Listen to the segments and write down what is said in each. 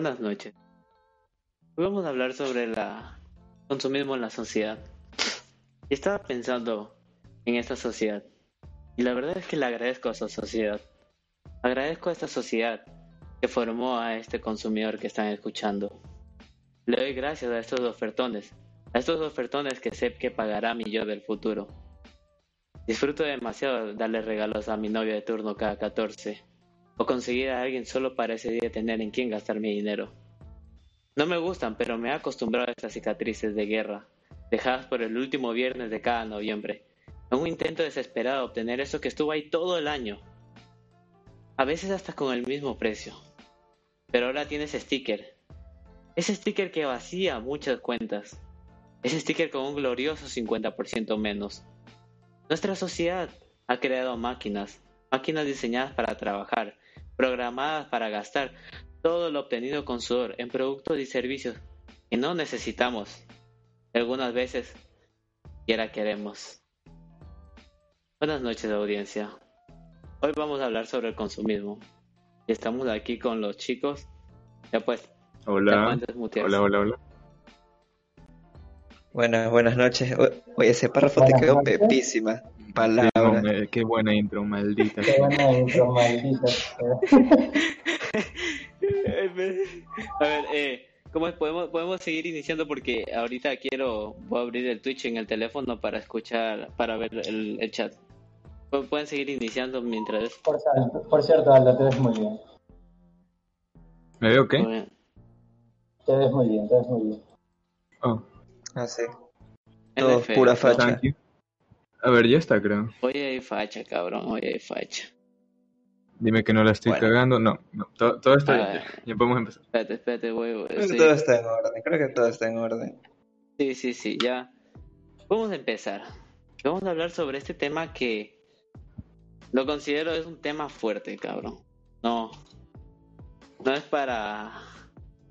Buenas noches. Hoy vamos a hablar sobre el consumismo en la sociedad. Y estaba pensando en esta sociedad. Y la verdad es que le agradezco a esta sociedad. Agradezco a esta sociedad que formó a este consumidor que están escuchando. Le doy gracias a estos ofertones, a estos ofertones que sé que pagará mi yo del futuro. Disfruto demasiado darle regalos a mi novio de turno cada 14 o conseguir a alguien solo para ese día tener en quién gastar mi dinero. No me gustan, pero me he acostumbrado a estas cicatrices de guerra, dejadas por el último viernes de cada noviembre, en un intento desesperado de obtener eso que estuvo ahí todo el año, a veces hasta con el mismo precio. Pero ahora tienes sticker, ese sticker que vacía muchas cuentas, ese sticker con un glorioso 50% menos. Nuestra sociedad ha creado máquinas, máquinas diseñadas para trabajar, programadas para gastar todo lo obtenido con sudor en productos y servicios que no necesitamos. Algunas veces quiera queremos. Buenas noches audiencia. Hoy vamos a hablar sobre el consumismo. Y estamos aquí con los chicos. Ya pues. Hola. Hola, hola, hola. Buenas, buenas noches. Oye, ese párrafo te quedó pepísima. Palabra. Qué buena intro, maldita. Qué buena intro, maldita. a ver, eh, ¿cómo podemos, podemos seguir iniciando? Porque ahorita quiero, voy a abrir el Twitch en el teléfono para escuchar, para ver el, el chat. Pueden seguir iniciando mientras... Por, por cierto, Aldo, te ves muy bien. ¿Me veo qué? Te ves muy bien, te ves muy bien. Oh. Ah, sí. Todo pura facha. A ver, ya está, creo. Hoy hay facha, cabrón, hoy hay facha. Dime que no la estoy cagando. No, no, todo, está bien. Ya, podemos empezar. Espérate, espérate, güey. Todo está en orden, creo que todo está en orden. Sí, sí, sí, ya. Vamos a empezar. Vamos a hablar sobre este tema que lo considero es un tema fuerte, cabrón. No, no es para,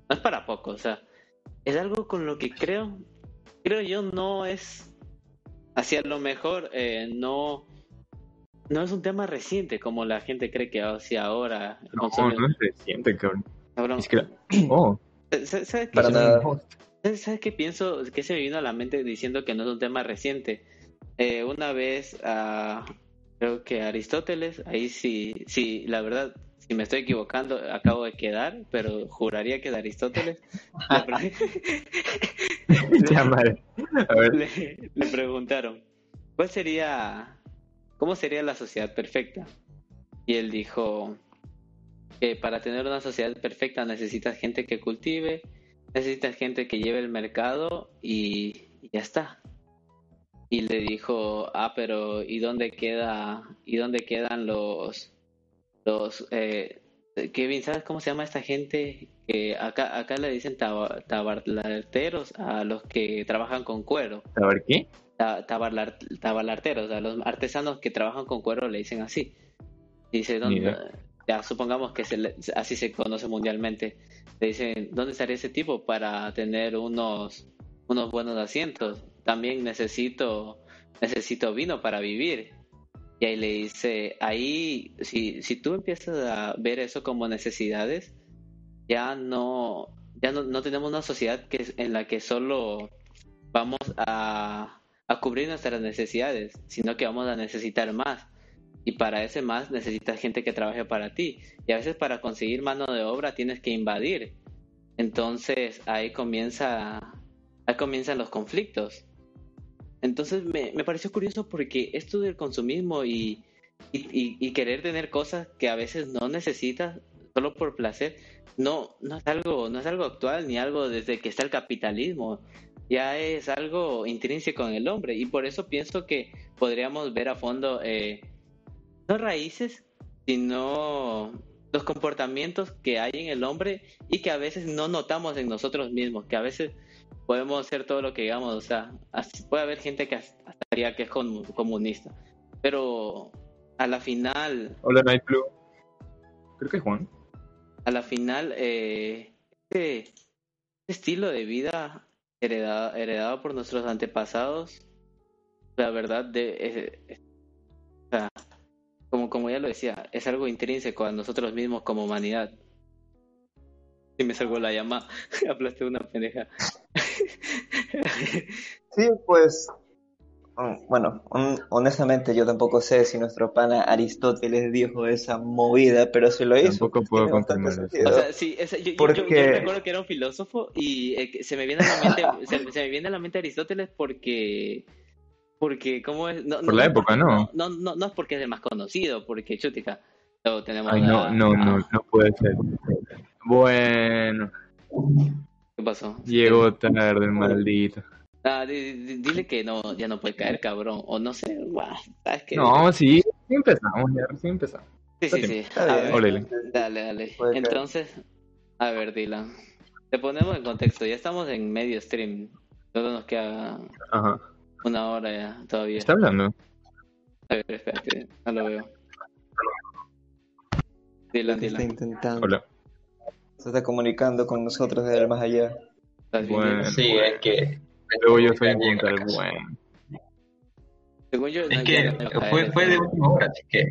no es para poco, o sea, es algo con lo que creo, creo yo no es, hacia lo mejor, eh, no, no es un tema reciente como la gente cree que hacia ahora. No, no es reciente, cabrón. cabrón. Es que, oh. ¿Sabes qué? ¿Sabes qué pienso? Que se me vino a la mente diciendo que no es un tema reciente. Eh, una vez a creo que Aristóteles, ahí sí, sí, la verdad, si me estoy equivocando, acabo de quedar, pero juraría que de Aristóteles. le, le preguntaron, ¿cuál sería, cómo sería la sociedad perfecta? Y él dijo que para tener una sociedad perfecta necesitas gente que cultive, necesitas gente que lleve el mercado y ya está y le dijo, ah, pero ¿y dónde queda, y dónde quedan los, los, eh, Kevin, ¿sabes cómo se llama esta gente? Que acá, acá le dicen tabarlarteros a los que trabajan con cuero. ¿Tabar qué? tabarlarteros, a los artesanos que trabajan con cuero le dicen así. Dice, ¿dónde? Ya supongamos que se así se conoce mundialmente. Le dicen, ¿dónde estaría ese tipo para tener unos, unos buenos asientos? también necesito, necesito vino para vivir. Y ahí le dice, ahí, si, si tú empiezas a ver eso como necesidades, ya no, ya no, tenemos una sociedad que, en la que solo vamos a, a cubrir nuestras necesidades, sino que vamos a necesitar más. Y para ese más necesitas gente que trabaje para ti. Y a veces para conseguir mano de obra tienes que invadir. Entonces ahí comienza, ahí comienzan los conflictos. Entonces me, me pareció curioso porque esto del consumismo y, y, querer tener cosas que a veces no necesitas solo por placer, no, no es algo, no es algo actual ni algo desde que está el capitalismo. Ya es algo intrínseco en el hombre. Y por eso pienso que podríamos ver a fondo eh, no raíces, sino los comportamientos que hay en el hombre y que a veces no notamos en nosotros mismos, que a veces podemos hacer todo lo que digamos, o sea, puede haber gente que hasta diría que es comunista, pero a la final... Hola, Night Blue. Creo que es Juan. A la final, eh, este, estilo de vida heredado, heredado por nuestros antepasados, la verdad, de, o sea, como, como ya lo decía, es algo intrínseco a nosotros mismos como humanidad. Y me salgo la llamada. Aplasté una pendeja. Sí, pues. mm, Bueno, hon- honestamente yo tampoco sé si nuestro pana Aristóteles dijo esa movida, pero si lo hizo, Tampoco pues puedo confirmar eso. O sea, sí, esa- yo, yo- yo- Porque- yo recuerdo que era un filósofo y eh, se me viene a la mente, se, se me viene a la mente Aristóteles porque, porque ¿cómo es? No, Por la época, ¿no? No, no, no es porque es el más conocido, porque chutica. Luego tenemos Ay, a- no, no, no, no puede ser. Bueno, ¿Qué pasó? llegó tarde, el maldito. Ah, di- di- dile que no, ya no puede caer, cabrón. O no sé, guau, ¿sabes qué? No, sí, sí empezamos, ya recién empezamos. Sí, sí, sí. A ver, dale, dale. Entonces, a ver, Dylan. Te ponemos en contexto. Ya estamos en medio stream. Solo nos queda Ajá. una hora ya todavía. ¿Está hablando? A ver, espérate, no lo veo. Dylan, ¿Qué está Dylan. intentando? Hola. Se está comunicando con nosotros desde el más allá. ¿Estás bien, Bueno. Sí, es que. Luego yo soy Llego a punta la del casa. buen. Según yo, Es que fue, fue de última hora, así que,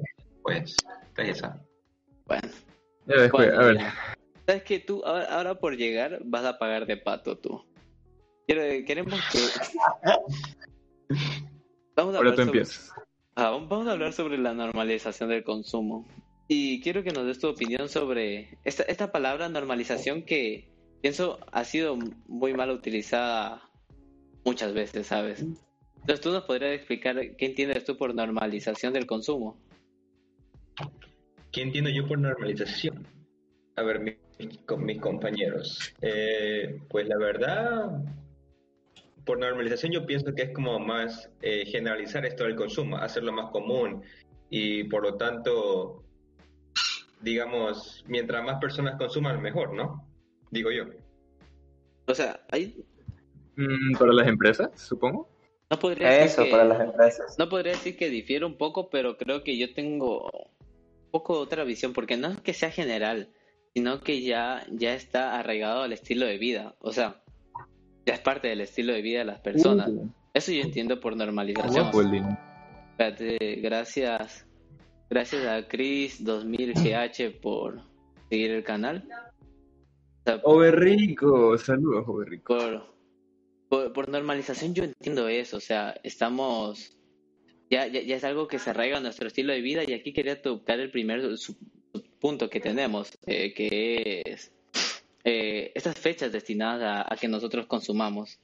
pues, ya saben. Bueno, Ya después, bueno, a ver. ¿Sabes que tú, ahora, ahora por llegar, vas a pagar de pato tú? Quiero- queremos que. Vamos a Ahora tú sobre- empiezas. Ah, vamos a hablar sobre la normalización del consumo. Y quiero que nos des tu opinión sobre esta, esta palabra normalización que pienso ha sido muy mal utilizada muchas veces, ¿sabes? Entonces tú nos podrías explicar qué entiendes tú por normalización del consumo. ¿Qué entiendo yo por normalización? A ver, mi- con mis compañeros. Eh, pues la verdad, por normalización yo pienso que es como más eh, generalizar esto del consumo, hacerlo más común y por lo tanto, digamos, mientras más personas consuman, mejor, ¿no? Digo yo. O sea, ahí Mm, Para las empresas, supongo. no podría decir Eso que- para las empresas. No podría decir que difiere un poco, pero creo que yo tengo un poco otra visión, porque no es que sea general, sino que ya, ya está arraigado al estilo de vida. O sea, ya es parte del estilo de vida de las personas. Uh, Eso yo entiendo por normalización. Espérate, gracias. Gracias a Chris 2000GH por seguir el canal. O sea, Oberrico, saludos, Oberrico. por, por, por normalización yo entiendo eso, o sea, estamos, ya, ya, ya es algo que se arraiga a nuestro estilo de vida y aquí quería tocar el primer su- punto que tenemos, eh, que es eh, estas fechas destinadas a, a que nosotros consumamos.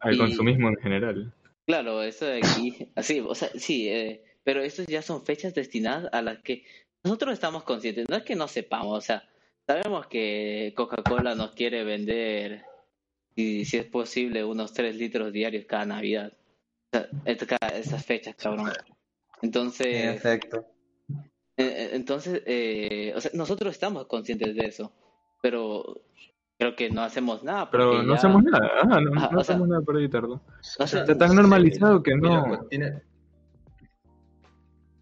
Al Y- consumismo en general. Claro, eso de aquí, así, o sea, sí, eh, pero estas ya son fechas destinadas a las que nosotros estamos conscientes, no es que no sepamos, o sea, sabemos que Coca-Cola nos quiere vender, y si es posible, unos 3 litros diarios cada Navidad. O sea, es- cada- esas fechas, cabrón. En Entonces, efecto. eh, eh, entonces, eh, o sea, nosotros estamos conscientes de eso, pero creo que no hacemos nada. Pero no ya- hacemos nada, ajá, no, Ajá, no o sea- hacemos nada para evitarlo. O sea, Está tan normalizado que Mira, no. pues, tiene-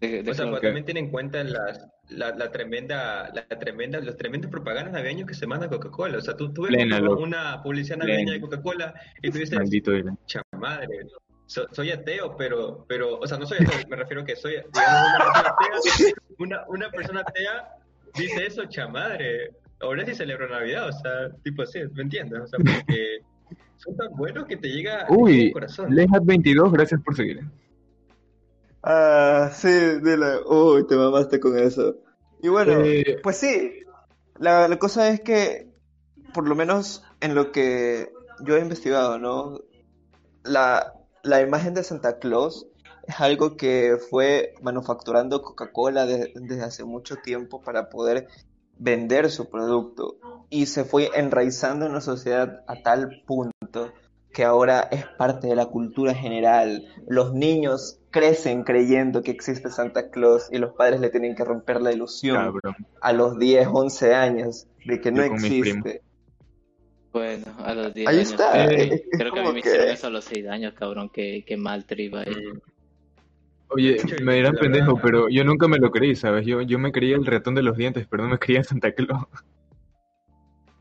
de- de- O sea, también tiene en cuenta las, la, la tremenda, la tremenda, los tremendos propagandas navideños que se manda Coca-Cola. O sea, tú, tú ves Plena, una- publicidad navideña de Coca-Cola y tú dices, Maldito Dylan. "Cha madre, so- soy ateo, pero, pero, o sea, no soy ateo, me refiero que soy, digamos, una persona atea, una, una persona atea dice eso, chamadre. Ahora sí celebro Navidad, o sea, tipo así, ¿me entiendes? O sea, porque son tan buenos que te llega al Uy, corazón. Lehat22, gracias por seguir. Ah, sí, dile. Uy, te mamaste con eso. Y bueno, Eh, pues sí. La, la cosa es que, por lo menos en lo que yo he investigado, ¿no? La, la imagen de Santa Claus es algo que fue manufacturando Coca-Cola de- desde hace mucho tiempo para poder vender su producto. Y se fue enraizando en la sociedad a tal punto que ahora es parte de la cultura general. Los niños crecen creyendo que existe Santa Claus y los padres le tienen que romper la ilusión cabrón. a los 10, 11 años de que no existe. Bueno, a los 10 Ahí años. está, Creo, eh, que- es creo que a mí me hicieron eso a los 6 años, cabrón. Qué, qué mal ahí. Mm. Oye, me dirán pendejo, pero yo nunca me lo creí, ¿sabes? Yo, yo me creía el ratón de los dientes, pero no me creía Santa Claus.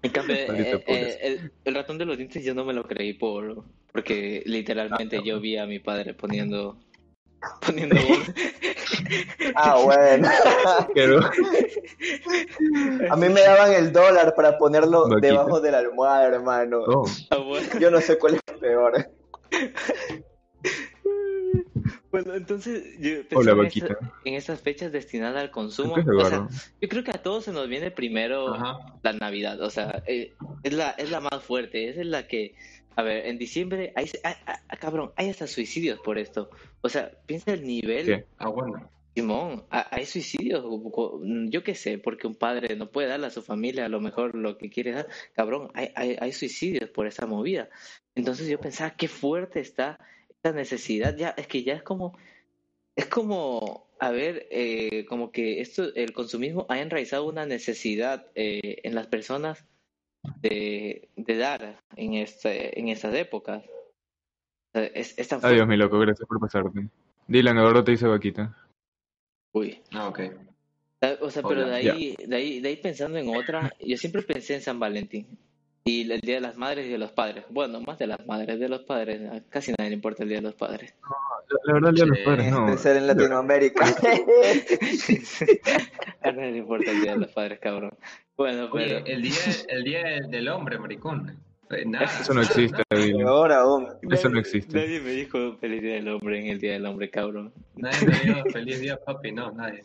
En cambio, eh, eh, el, el ratón de los dientes yo no me lo creí por porque literalmente yo vi a mi padre poniendo poniendo voz. Ah, bueno. Pero, A mí me daban el dólar para ponerlo debajo de la almohada, hermano. oh, Ah. Yo no sé cuál es peor. Bueno, entonces, yo Hola, en, esa- en esas fechas destinadas al consumo. Yo creo que a todos se nos viene primero Ajá. la Navidad. O sea, eh, es, la, es la más fuerte. Es la que. A ver, en diciembre, hay, ah, ah, ah, cabrón, hay hasta suicidios por esto. O sea, piensa el nivel. ¿Qué? Ah, bueno. Simón, ha- hay suicidios, yo qué sé, porque un padre no puede darle a su familia a lo mejor lo que quiere dar. Cabrón, hay, hay, hay suicidios por esa movida. Entonces yo pensaba, qué fuerte está esta necesidad. Ya, es que ya es como, es como, a ver, eh, como que esto, el consumismo ha enraizado una necesidad eh, en las personas de, de dar en, este, en estas épocas. Es, es tan. Adiós, mi loco, gracias por pasarte. Dylan, Eduardo te dice vaquita. Uy. Ah, ok. O sea, pero de ahí, de ahí, de ahí pensando en otra, yo siempre pensé en San Valentín y el Día de las Madres y de los Padres. Bueno, más de las madres, de los padres, a casi nadie le importa el Día de los Padres. La, la verdad, el día de los padres, no. De ser en Latinoamérica. A nadie le importa el Día de los Padres, cabrón. Bueno, pero Oye, el día, el día del hombre, maricón. Eh, Nada, Eso no existe, Dylan. Peor aún. Eso no existe. Nadie me dijo feliz Día del Hombre en el Día del Hombre, cabrón. Nadie me dijo feliz día, papi, no, nadie.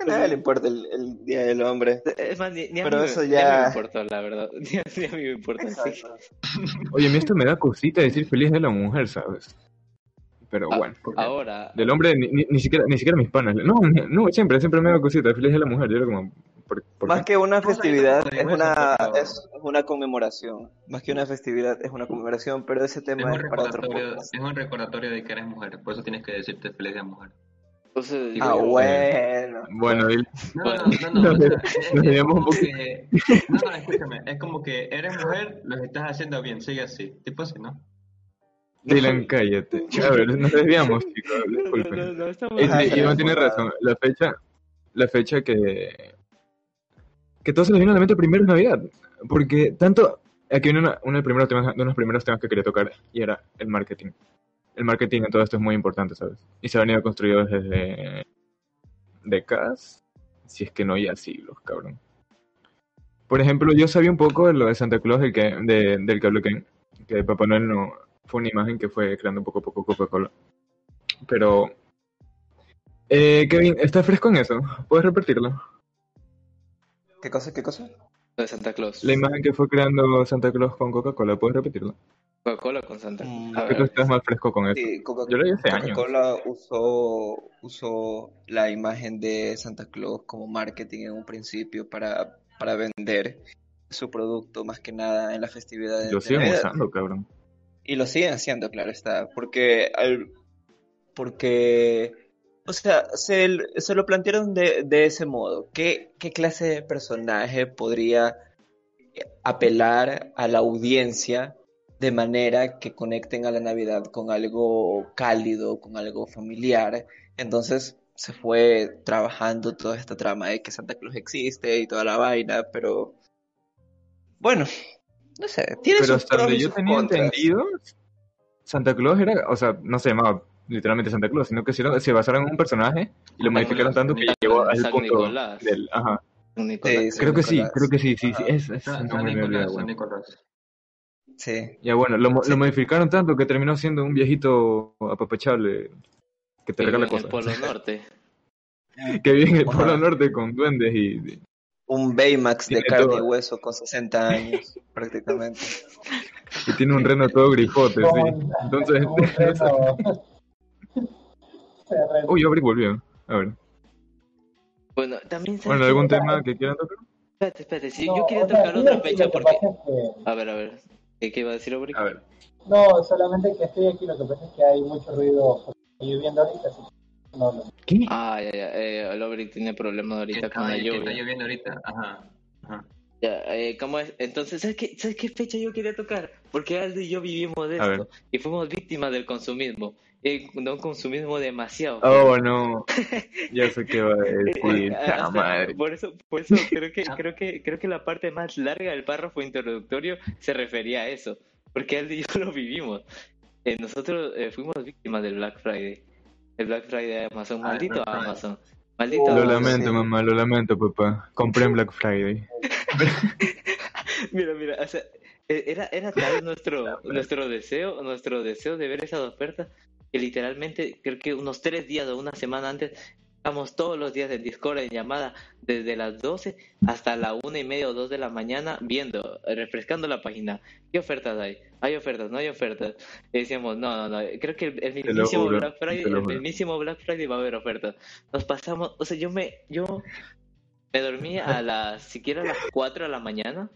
A nadie le importa el, el Día del Hombre. Es más, ni, ni a, Pero mí, eso me- ni a mí ya- me importó, la verdad. Ni a, ni a mí me importa. sí. Oye, a mí esto me da cosita decir feliz de la mujer, ¿sabes? Pero Ah, bueno. Ahora, Del hombre, ni, ni, ni siquiera, ni siquiera mis panas. No, no, siempre, siempre me da cosita. Feliz de la mujer. Yo era como. ¿por, por Más qué? que una No, no, festividad, no, no, es una, es una conmemoración. Más que una festividad, es una conmemoración, pero ese Es tema un, es para otro recordatorio, podcast. es un recordatorio de que eres mujer, por eso tienes que decirte feliz día mujer. Entonces, digo Ah, yo, bueno. Bueno, Dylan, No, Bueno. no, no, no, o sea, Nos es- es desviamos un como poco. que- no, no, escúchame, es como que eres mujer, lo estás haciendo bien, sigue así, tipo así, ¿no? Dylan, cállate. A ver, nos desviamos, chicos. No, no, Disculpen. no, no, estamos- Y- Iván me tiene razón. La fecha, la fecha que. Que todo se le viene a la mente primero es Navidad. Porque tanto. Aquí viene una- uno de los primeros temas, de los primeros temas que quería tocar y era el marketing. El marketing en todo esto es muy importante, ¿sabes? Y se ha venido construido desde décadas, si es que no ya siglos, cabrón. Por ejemplo, yo sabía un poco de lo de Santa Claus del que, de- del que habló Ken, que Papá Noel no fue una imagen que fue creando poco a poco Coca-Cola. Pero, eh, Kevin, ¿estás fresco en eso? ¿Puedes repetirlo? ¿Qué cosa? ¿Qué cosa? De Santa Claus. La imagen que fue creando Santa Claus con Coca-Cola, ¿puedes repetirlo? Coca-Cola con Santa Claus. Mm, A Que tú ver, estás más fresco con eso. Sí, Coca- Yo lo años. Coca-Cola usó, usó la imagen de Santa Claus como marketing en un principio para, para vender su producto más que nada en las festividades Lo siguen Navidad. usando, cabrón. Y lo siguen haciendo, claro está, porque al, porque o sea, se, se lo plantearon de, de ese modo. ¿Qué, ¿Qué clase de personaje podría apelar a la audiencia de manera que conecten a la Navidad con algo cálido, con algo familiar? Entonces se fue trabajando toda esta trama de que Santa Claus existe y toda la vaina, pero bueno, no sé, tiene Pero sus hasta donde yo tenía entendido, Santa Claus era, o sea, no se llamaba literalmente Santa Claus, sino que se, se basaron en un personaje y lo modificaron tanto que llegó al punto Nicolás. del... Ajá. Nicolás. Sí, San Creo que sí, creo que sí, sí, sí. Es, es San, San Nicolás, San. Nicolás. Sí. Ya bueno, lo, mo- Sí. lo modificaron tanto que terminó siendo un viejito apapachable que te regala vive en el cosas. Polo Norte. Que vive en el. Polo Norte con duendes y... Un Baymax de carne y hueso con 60 años, prácticamente. y tiene un reno todo grifote, sí. Entonces, Uy, Abric volvió. A ver. Bueno, también ¿sabes Bueno? ¿algún tema que quieran tocar? Espérate, espérate. Sí, No, yo quería o sea, tocar sí, otra fecha porque... es que- A ver, a ver. ¿Qué, qué iba a decir Aubrey? A ver. No, solamente que estoy aquí, lo que pasa es que hay mucho ruido viviendo ahorita, así que no, no. ¿Qué? Ah, ya, ya. Eh, el Aubrey tiene problemas ahorita con la que está lluvia. lloviendo ahorita, ajá. ajá. Ya, eh, ¿cómo es? Entonces, ¿sabes qué, ¿sabes qué fecha yo quería tocar? Porque Aldo y yo vivimos de A ver. esto y fuimos víctimas del consumismo. Eh, de un consumismo demasiado. Oh, no. Ya sé qué va a decir. Eh, ¡Ah, madre! por eso, por eso creo que, creo que, creo que la parte más larga del párrafo introductorio se refería a eso, porque Aldo y yo lo vivimos. Eh, nosotros eh, fuimos víctimas del Black Friday El Black Friday de Amazon. Ah, Maldito. Amazon. Maldito Lo lamento, mamá, lo lamento, papá. Compré en Black Friday. Mira, mira, o sea, e- era, era tal nuestro, nuestro deseo, nuestro deseo de ver esas ofertas, que literalmente creo que unos tres días o una semana antes, estamos todos los días en Discord en llamada, desde las 12 hasta la una y media o dos de la mañana, viendo, refrescando la página. ¿Qué ofertas hay? ¿Hay ofertas? ¿No hay ofertas? Y decíamos, no, no, no, creo que el, el mismísimo juro, Black Friday, el mismísimo Black Friday va a haber ofertas. Nos pasamos, o sea, yo me, yo me dormí a las, siquiera a las 4 de la mañana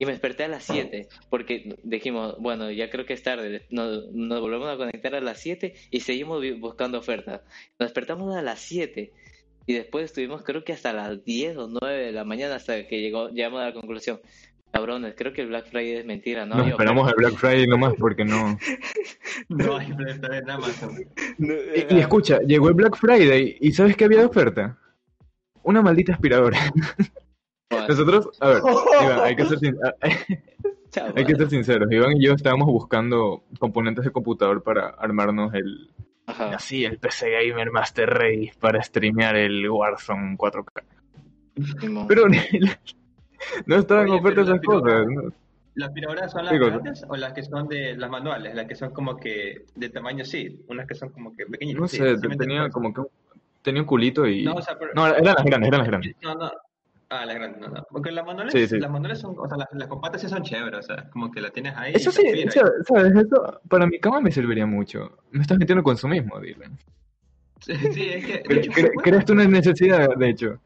y me desperté a las 7 porque dijimos, bueno, ya creo que es tarde, nos, nos volvemos a conectar a las 7 y seguimos buscando ofertas. Nos despertamos a las 7 y después estuvimos creo que hasta las 10 o 9 de la mañana hasta que llegó, llegamos a la conclusión. Cabrones, creo que el Black Friday es mentira, ¿no? Nos hay esperamos al Black Friday nomás porque no. No hay plata en Amazon. No, Y, y escucha, llegó el Black Friday y ¿sabes qué había de oferta? Una maldita aspiradora. Nosotros, a ver, Iván, hay que ser, sin- chao, hay que ser sinceros. Iván y yo estábamos buscando componentes de computador para armarnos el, Ajá. así, el PC Gamer Master Race para streamear el Warzone 4K. Simón. Pero no estaban en Oye, oferta esas cosas. ¿no? ¿Las aspiradoras son las grandes o las que son de las manuales? Las que son como que de tamaño sí, unas que son como que pequeñitas. No sé, sí tenía como que un- tenía un culito y... No, o sea, pero- No, eran las grandes, eran las grandes. No, no. Ah, las grandes, no, no. Porque las manuales, Sí, sí. las manuales son, o sea, las, las compactas sí son chéveres, o sea, como que la tienes ahí. Eso sí, o sea, ¿sabes? Eso para mi cama me serviría mucho. Me estás metiendo consumismo, Dylan. Sí, sí, es que. de Cre- hecho, cre- bueno. ¿Crees tú una necesidad, de hecho?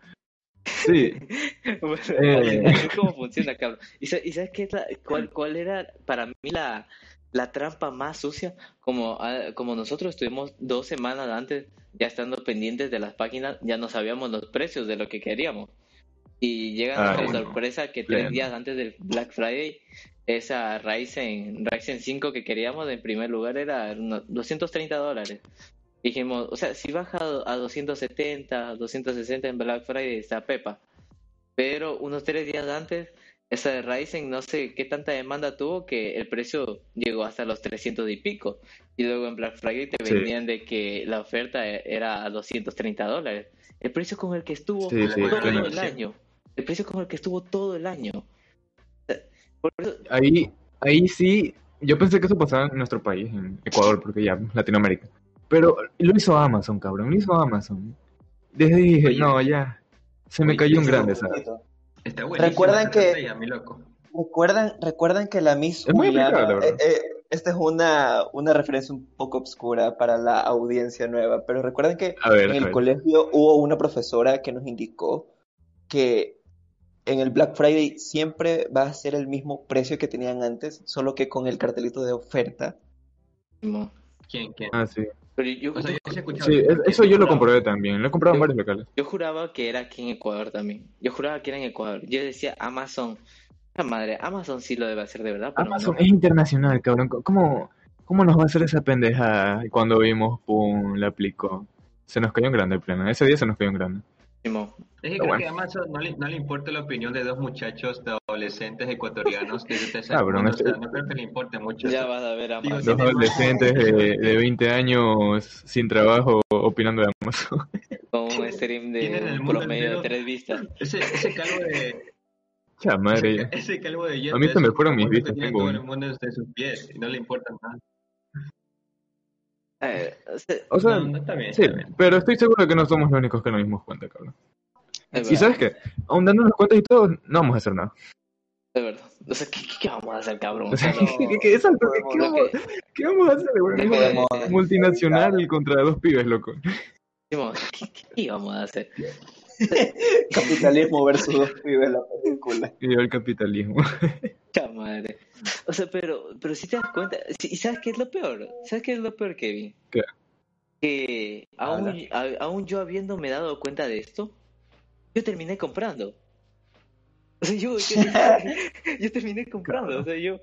Sí. Bueno, Eh. como funciona, cabrón. ¿Y, sa- y sabes qué es la- cuál, cuál era para mí la, la trampa más sucia? Como, ah, como nosotros estuvimos dos semanas antes, ya estando pendientes de las páginas, ya no sabíamos los precios de lo que queríamos. Y llega Ah, nuestra bueno. sorpresa que tres días antes del Black Friday, esa Ryzen, Ryzen 5 que queríamos en primer lugar era unos 230 dólares. Dijimos, o sea, si baja a 270, 260 en Black Friday está Pepa. Pero unos tres días antes, esa de Ryzen no sé qué tanta demanda tuvo que el precio llegó hasta los 300 y pico. Y luego en Black Friday te Sí. vendían de que la oferta era a 230 dólares. El precio con el que estuvo Sí, todo el año. El precio con el que estuvo todo el año. Por eso, Ahí, ahí sí, yo pensé que eso pasaba en nuestro país, en Ecuador, porque ya, Latinoamérica. Pero lo hizo Amazon, cabrón, lo hizo Amazon. Desde ahí dije, Oye. no, ya, se me Oye, cayó un grande, ¿sabes? Está. ¿Recuerdan que- mi loco. ¿Recuerdan, recuerdan que la Miss Es muy Juliana, eh, eh, esta es una, una referencia un poco obscura para la audiencia nueva, pero recuerdan que ver, en el colegio hubo una profesora que nos indicó que en el Black Friday siempre va a ser el mismo precio que tenían antes, solo que con el cartelito de oferta. ¿Quién, quién? Ah, sí. Pero yo, O sea, yo sí he escuchado. Sí, eso, es- eso yo lo comprobé también, lo he comprado en varios locales. Yo juraba que era aquí en Ecuador también. Yo juraba que era en Ecuador. Yo decía Amazon. La madre, Amazon sí lo debe hacer de verdad, pero Amazon no. es internacional, cabrón. ¿Cómo, ¿Cómo nos va a hacer esa pendeja? Y Cuando vimos, pum, la aplicó. Se nos cayó en grande el pleno. Ese día se nos cayó en grande. Es que creo bueno. que a Amazon no le, no le importa la opinión de dos muchachos de adolescentes ecuatorianos que se Cabrón, o sea, este- no creo que le importe mucho. Ya eso. vas a ver Digo, Amazon. Dos adolescentes de, de 20 años sin trabajo opinando de Amazon. Con un stream de promedio de tres vistas. Ese, ese calvo de Ya, madre. ese calvo de A mí se me fueron mis vistas, tengo todo uno. el mundo de sus pies y no le importa nada. Eh, o sea, O sea, no, no está bien, sí, está bien. pero estoy seguro que no somos los únicos que nos dimos cuenta, cabrón. Es Y verdad, sabes qué, aun dándonos cuenta y todo, no vamos a hacer nada. es verdad. O sea, ¿qué, qué- qué vamos a hacer, cabrón? O sea, ¿qué, qué- qué- exacto, ¿qué- qué lo vamos, qué vamos a hacer, güey? No Una podemos multinacional contra dos pibes, loco. ¿qué, íbamos a hacer? Capitalismo versus dos pibes la película. Y el capitalismo. Cha madre. O sea, pero, pero si te das cuenta, sí, ¿y sabes qué es lo peor? ¿Sabes qué es lo peor, Kevin? ¿Qué? Que aún, a- aún yo habiéndome dado cuenta de esto, yo terminé comprando. O sea, yo, yo, yo terminé comprando, o sea, yo,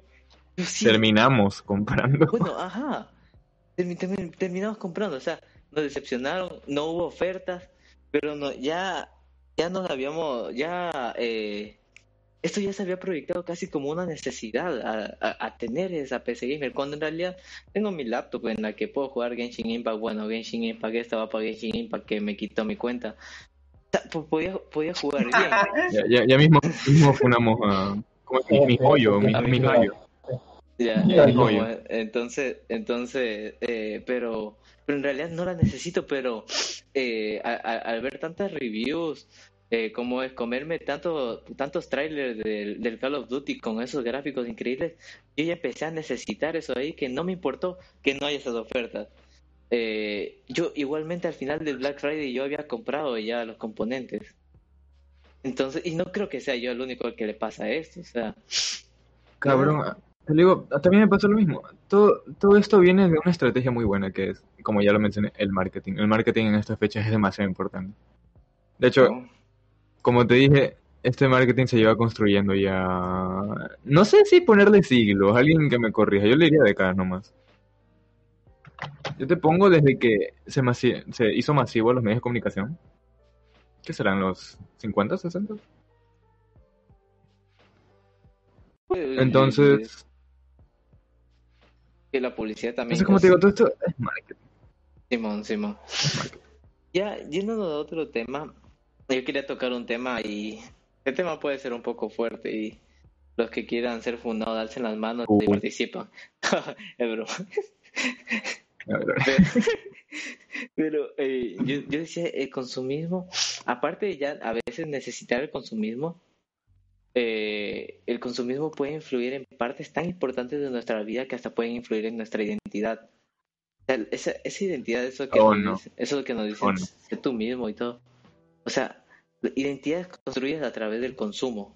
yo sí, Terminamos comprando. bueno, ajá, Termi- termi- terminamos comprando, o sea, nos decepcionaron, no hubo ofertas, pero no, ya, ya nos habíamos, ya, eh, esto ya se había proyectado casi como una necesidad a, a- a tener esa PC gamer, cuando en realidad tengo mi laptop en la que puedo jugar Genshin Impact, bueno, Genshin Impact estaba para Genshin Impact que me quitó mi cuenta. Po- podía, podía jugar bien. Ya, ya, ya mismo, mismo funamos a. ¿Cómo es? Mi, joyo, mi, mi mi joyo. Ya, eh, como, entonces, entonces, eh, pero, pero en realidad no la necesito, pero eh, a- a- al ver tantas reviews, eh, como es comerme tanto, tantos trailers del, del Call of Duty con esos gráficos increíbles, yo ya empecé a necesitar eso ahí, que no me importó que no haya esas ofertas. Eh, yo igualmente al final del Black Friday yo había comprado ya los componentes. Entonces, y no creo que sea yo el único al que le pasa esto, o sea, Cabrón, te digo, también me pasó lo mismo. Todo, todo esto viene de una estrategia muy buena que es, como ya lo mencioné, el marketing. El marketing en estas fechas es demasiado importante. De hecho, ¿no? como te dije, este marketing se lleva construyendo ya. No sé si ponerle siglos, alguien que me corrija, yo le diría décadas nomás. Yo te pongo desde que se, masi- se hizo masivo los medios de comunicación. ¿Qué serán los 50, 60? Entonces, que la policía también. entonces como te digo, todo esto es marketing. Simón, Simón. Ya, yendo a otro tema, yo quería tocar un tema y el tema puede ser un poco fuerte y los que quieran ser fundados, alcen las manos y participan. es broma. Pero, pero, eh, yo, yo decía, el consumismo, aparte de ya a veces necesitar el consumismo, eh, el consumismo puede influir en partes tan importantes de nuestra vida que hasta pueden influir en nuestra identidad. O sea, esa, esa identidad, eso que, Oh, nos no. dice- eso que nos dicen, Oh, sé tú mismo y todo. O sea, identidades construidas a través del consumo.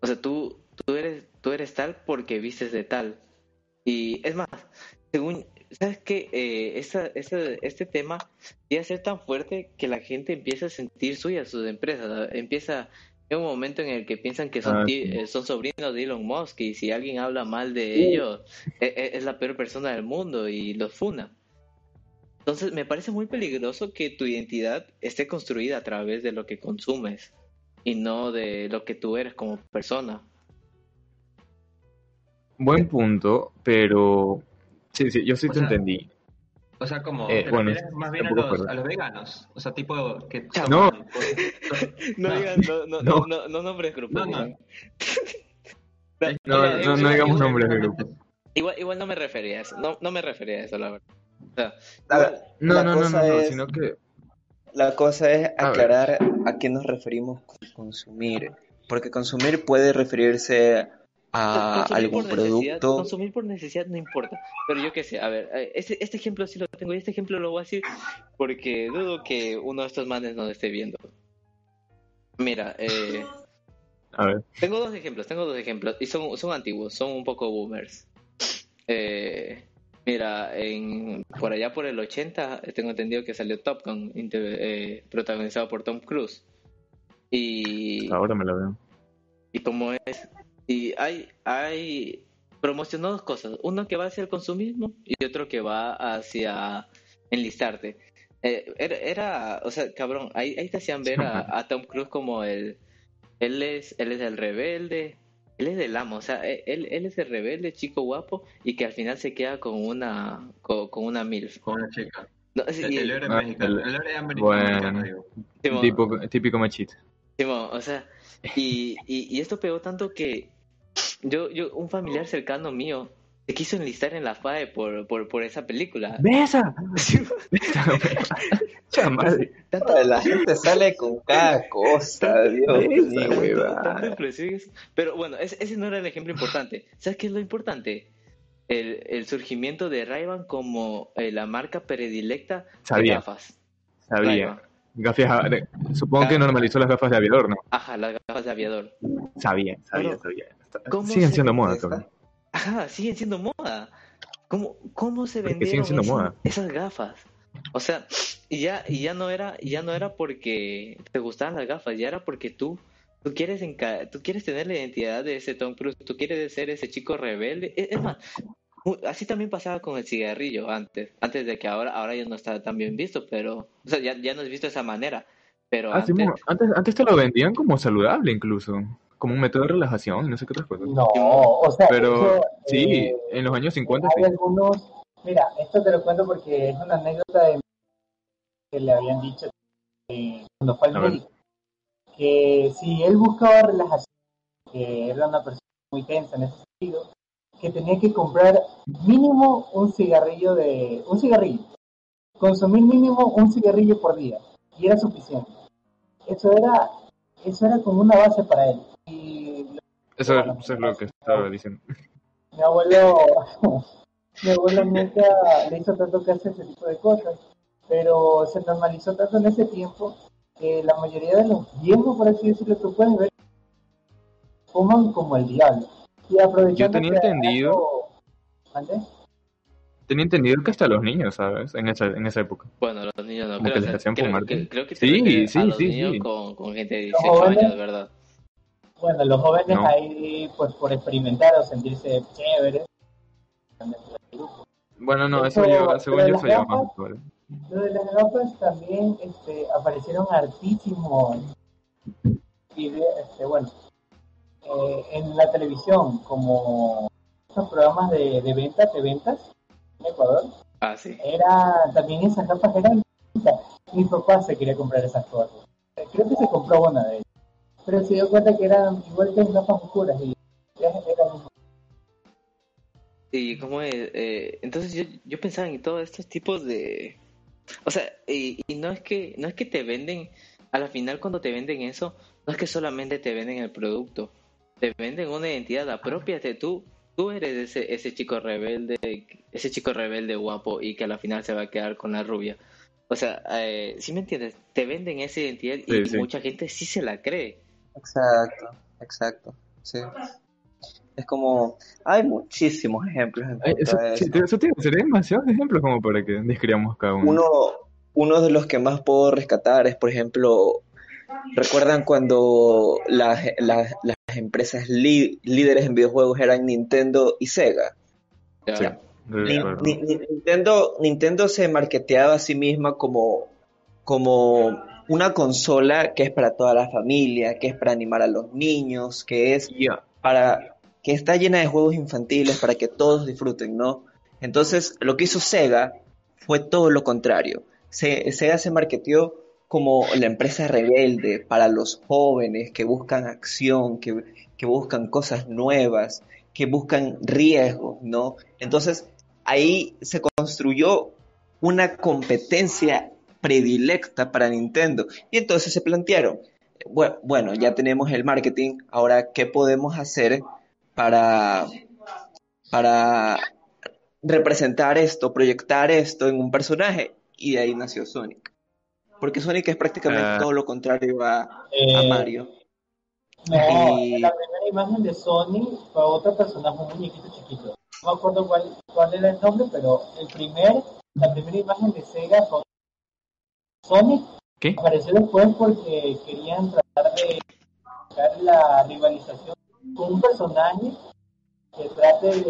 O sea, tú, tú, eres, tú eres tal porque vistes de tal. Y es más, según, ¿sabes qué? Eh, este tema llega a ser tan fuerte que la gente empieza a sentir suyas sus empresas. Empieza, en un momento en el que piensan que son, Ah, sí. eh, son sobrinos de Elon Musk y si alguien habla mal de ellos, e- e- es, la peor persona del mundo y los funa. Entonces, me parece muy peligroso que tu identidad esté construida a través de lo que consumes y no de lo que tú eres como persona. Buen punto, pero sí, sí, yo sí O te sea, entendí. O sea, como Eh, te bueno, refieres más bien a los, a los veganos. O sea, tipo que No. toman No, No. digan, no, no, No. no, no, no nombres grupos. No, no. No, digamos igual- nombres de grupos. Igual, igual no me refería a eso, no, no me refería a eso, la verdad. O sea, igual- No, La no, no, cosa no, no, es- sino que La cosa es A ver. aclarar a qué nos referimos con consumir. Porque consumir puede referirse a consumir algún por necesidad, producto. consumir por necesidad no importa, pero yo qué sé, a ver, eh, este, este ejemplo sí lo tengo y este ejemplo lo voy a decir porque dudo que uno de estos manes nos esté viendo. Mira, eh, a ver, Tengo dos ejemplos, tengo dos ejemplos y son, son antiguos, son un poco boomers. Eh, mira, en, por allá por el 80 eh, tengo entendido que salió Top Gun, inter- eh, protagonizado por Tom Cruise. Y, ahora me la veo. y como es, y hay, hay, promocionó dos cosas, uno que va hacia el consumismo y otro que va hacia enlistarte. Eh, era, era, o sea, cabrón, ahí, ahí te hacían ver a, a Tom Cruise como el, él es, él es el rebelde, él es el amo, o sea, e, él, él es el rebelde, chico guapo, y que al final se queda con una, con, con una MILF. con una chica. No, sí, El, el héroe Ah, mexicano. el- El héroe americano. Bueno. Simón, Tipo, típico machito. Simón, o sea, y, y, y esto pegó tanto que yo, yo, un familiar cercano mío, se quiso enlistar en la FAE por, por, por esa película. ¡Besa! Chamadre. Tanto- La gente sale con cada cosa, Dios mío. Pero bueno, ese, ese no era el ejemplo importante. ¿Sabes qué es lo importante? El, el surgimiento de ray como eh, la marca predilecta de Sabía. gafas. Sabía. Gafas, de- supongo que normalizó las gafas de aviador, ¿no? Ajá, las gafas de aviador. Sabía, sabía, Pero, sabía. ¿Cómo Siguen siendo moda. Ajá, siguen siendo moda. ¿Cómo, cómo se Porque vendieron esas, moda. esas gafas? O sea, y ya, y ya no era, ya no era porque te gustaban las gafas, ya era porque tú, tú quieres enca- tú quieres tener la identidad de ese Tom Cruise, tú quieres ser ese chico rebelde. Es, es más, así también pasaba con el cigarrillo antes, antes de que ahora, ahora ya no está tan bien visto, pero, o sea, ya, ya no es visto de esa manera. Pero Ah, antes, Simón, antes, antes te lo vendían como saludable incluso. Como un método de relajación y no sé qué otras cosas. No, o sea, Pero eso, sí, eh, en los años 50 hay sí. algunos, mira, esto te lo cuento porque es una anécdota de que le habían dicho eh, cuando fue al médico, que si él buscaba relajación, que era una persona muy tensa en ese sentido, que tenía que comprar mínimo un cigarrillo de, un cigarrillo, consumir mínimo un cigarrillo por día, y era suficiente. Eso era, eso era como una base para él. Y Eso, eso es lo que estaba diciendo. mi abuelo, mi abuelo nunca le hizo tanto caso a ese tipo de cosas, pero se normalizó tanto en ese tiempo que la mayoría de los viejos, por así decirlo, tú puedes ver, fuman como el diablo. Y aprovechando Yo tenía que entendido-. Tenía entendido que hasta los niños, ¿sabes? En esa, en esa época. Bueno, los niños no Como creo. que les hacían fumar. que, creo que Sí, sí, a los sí, niños sí. Con, con gente de Los 18 jóvenes- años, ¿verdad? Bueno, los jóvenes No. ahí, pues por experimentar o sentirse chéveres. Bueno, no, eso Eso, lleva, según yo, gafas- más. ¿vale? Lo de las gafas también este, aparecieron hartísimos este, bueno, eh, en la televisión, como estos programas de, de ventas, de ventas en Ecuador, Ah, sí. era también esas gafas eran mi papá se quería comprar esas cosas. Creo que se compró una de ellas. Pero se dio cuenta que eran igual que gafas oscuras y era, era lo mismo. Y como es, eh, entonces yo, yo pensaba en todos estos tipos de, o sea, y, y no es que no es que te venden, a la final cuando te venden eso, no es que solamente te venden el producto, te venden una identidad, apropiate tú, tú eres ese ese chico rebelde, ese chico rebelde guapo y que a la final se va a quedar con la rubia. O sea, eh, si me entiendes, te venden esa identidad y, Sí, sí. mucha gente sí se la cree. Exacto, exacto. Sí. Es como, hay muchísimos ejemplos en Eso, a eso. eso tiene, sería demasiados ejemplos como para que describamos cada uno. Uno, uno de los que más puedo rescatar es, por ejemplo, ¿recuerdan cuando las, las, las empresas li- líderes en videojuegos eran Nintendo y Sega? Sí, ni- ni- Nintendo, Nintendo se marketeaba a sí misma como, como una consola que es para toda la familia, que es para animar a los niños, que es para que está llena de juegos infantiles para que todos disfruten, ¿no? Entonces, lo que hizo Sega fue todo lo contrario. Se- Sega se marketeó como la empresa rebelde para los jóvenes que buscan acción, que, que buscan cosas nuevas, que buscan riesgos, ¿no? Entonces, ahí se construyó una competencia predilecta para Nintendo. Y entonces se plantearon, bu- bueno, ya tenemos el marketing, ahora, ¿qué podemos hacer para, para representar esto, proyectar esto en un personaje? Y de ahí nació Sonic. Porque Sonic es prácticamente Ah. todo lo contrario a, a Eh, Mario. No, Y- la primera imagen de Sony fue otro personaje, un muñequito chiquito. No me acuerdo cuál, cuál era el nombre, pero el primer, la primera imagen de Sega fue Sonic ¿Qué? apareció después porque querían tratar de buscar la rivalización con un personaje que trate de,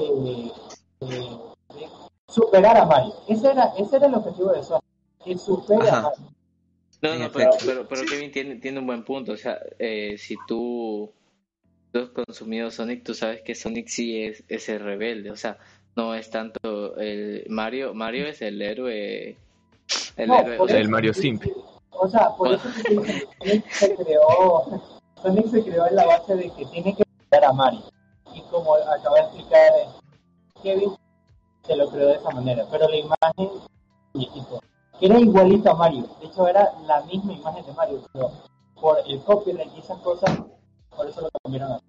de- de superar a Mario. Ese era, ese era el objetivo de Sonic, que supere Ajá. a Mario. No, no, pero, pero, pero Kevin tiene, tiene un buen punto. O sea, eh, si tú, tú has consumido Sonic, tú sabes que Sonic sí es, es el rebelde. O sea, no es tanto el Mario. Mario es el héroe. El No, el eso- Mario Simp. O sea, por eso que Sonic se creó, Sonic se creó en la base de que tiene que superar a Mario. Y como acaba de explicar eh, Kevin, se lo creó de esa manera. Pero la imagen, muñequito, que era igualito a Mario. De hecho, era la misma imagen de Mario, pero por el copyright y esas cosas, por eso lo cambiaron a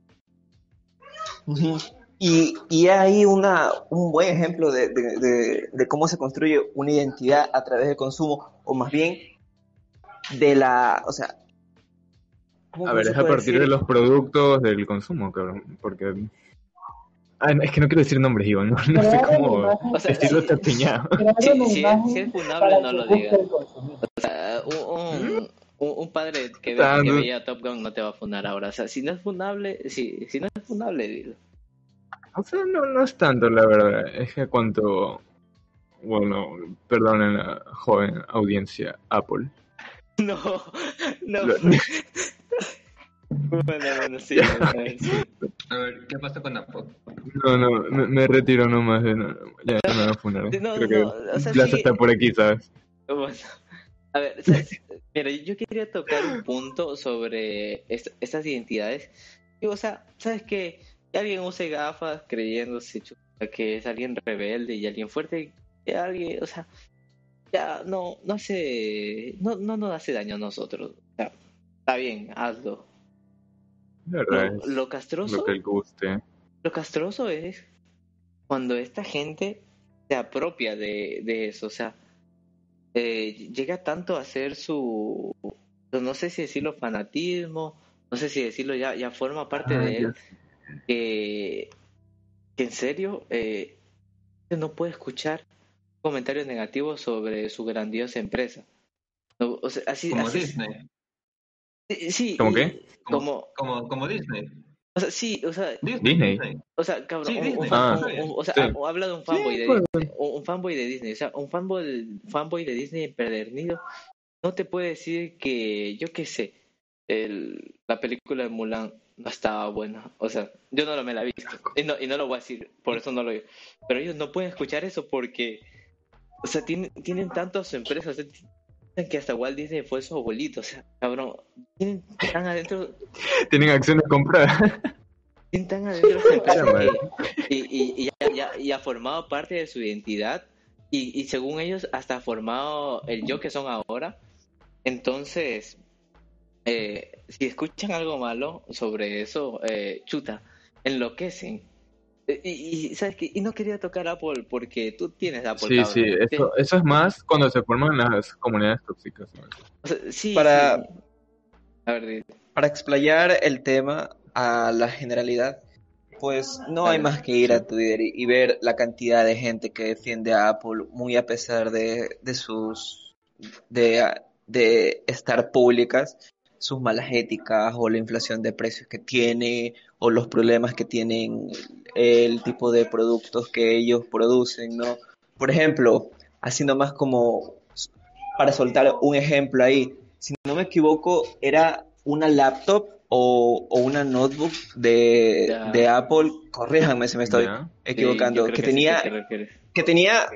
Ujú. Y, y hay una, un buen ejemplo de, de- de- de cómo se construye una identidad a través del consumo, o más bien de la, o sea, ¿cómo A ver, es a partir decir? de los productos del consumo, cabrón. Porque. Ah, es que no quiero decir nombres, Iván. No, no sé cómo O sea, decirlo sí. Sí, si es funable, no lo digas. o sea, un, un, un padre que, ve, que Tanto. veía Top Gun no te va a funar ahora. O sea, si no es funable, si, si no es funable, dilo. O sea, no, no es tanto, la verdad. Es que cuanto. Bueno, perdonen la joven audiencia Apple. No, no. Lo- Bueno, bueno, sí. bueno, sí. A ver, ¿qué pasa con Apple? No, no, me, me retiro nomás. de- no, ya no me a funar. No, Creo no, que o sea, Plaza sí. está por aquí, ¿sabes? Bueno, a ver, ¿sabes? mira, yo quería tocar un punto sobre est- estas identidades. Y, o sea, ¿sabes qué? Que alguien use gafas creyéndose que es alguien rebelde y alguien fuerte, que alguien, o sea, ya no, no hace, no, no nos hace daño a nosotros. O sea, está bien, hazlo. La verdad Lo, es lo castroso, lo que guste. lo castroso es cuando esta gente se apropia de, de eso, o sea, eh, llega tanto a ser su, no sé si decirlo fanatismo, no sé si decirlo ya, ya forma parte Ah, de él, ya que, que en serio eh, no puede escuchar comentarios negativos sobre su grandiosa empresa. No, o sea, así, Como así- Disney. sí, sí, ¿Cómo y- qué? Como, Como, como Disney. o sea, sí, o sea, Disney. O sea, cabrón, Sí, un- un, Disney. fan- Ah, un- un- o sea, sí. ha- habla de un fanboy de pues. Disney, un, un fanboy de Disney, o sea, un fanboy, fanboy de Disney empedernido no te puede decir que, yo qué sé, el, la película de Mulan no estaba buena, o sea, yo no me la he visto. Y no, y no lo voy a decir, por eso no lo digo, pero ellos no pueden escuchar eso porque, o sea, tienen, tienen tantas empresas, o sea, dicen que hasta Walt Disney fue su abuelito, o sea, cabrón, tienen tan adentro. Tienen acciones compradas. tienen tan adentro esa empresa y, y, y ya, ya- y ha formado parte de su identidad y, y según ellos hasta ha formado el yo que son ahora. Entonces, eh, si escuchan algo malo sobre eso, eh, chuta, enloquecen. Eh, Y, y, ¿sabes qué? Y no quería tocar Apple porque tú tienes Apple. Sí, sí, eso, eso es más cuando se forman las comunidades tóxicas. ¿no? O sea, sí, Para- sí. A ver, di- Para explayar el tema a la generalidad, pues no hay más que ir a Twitter y, y ver la cantidad de gente que defiende a Apple, muy a pesar de, de sus de, de estar públicas, sus malas éticas o la inflación de precios que tiene o los problemas que tienen el tipo de productos que ellos producen, ¿no? Por ejemplo, así nomás como para soltar un ejemplo ahí, si no me equivoco, era una laptop o, o una notebook de, de Apple, corríjanme si me estoy equivocando, Sí, que, tenía, que tenía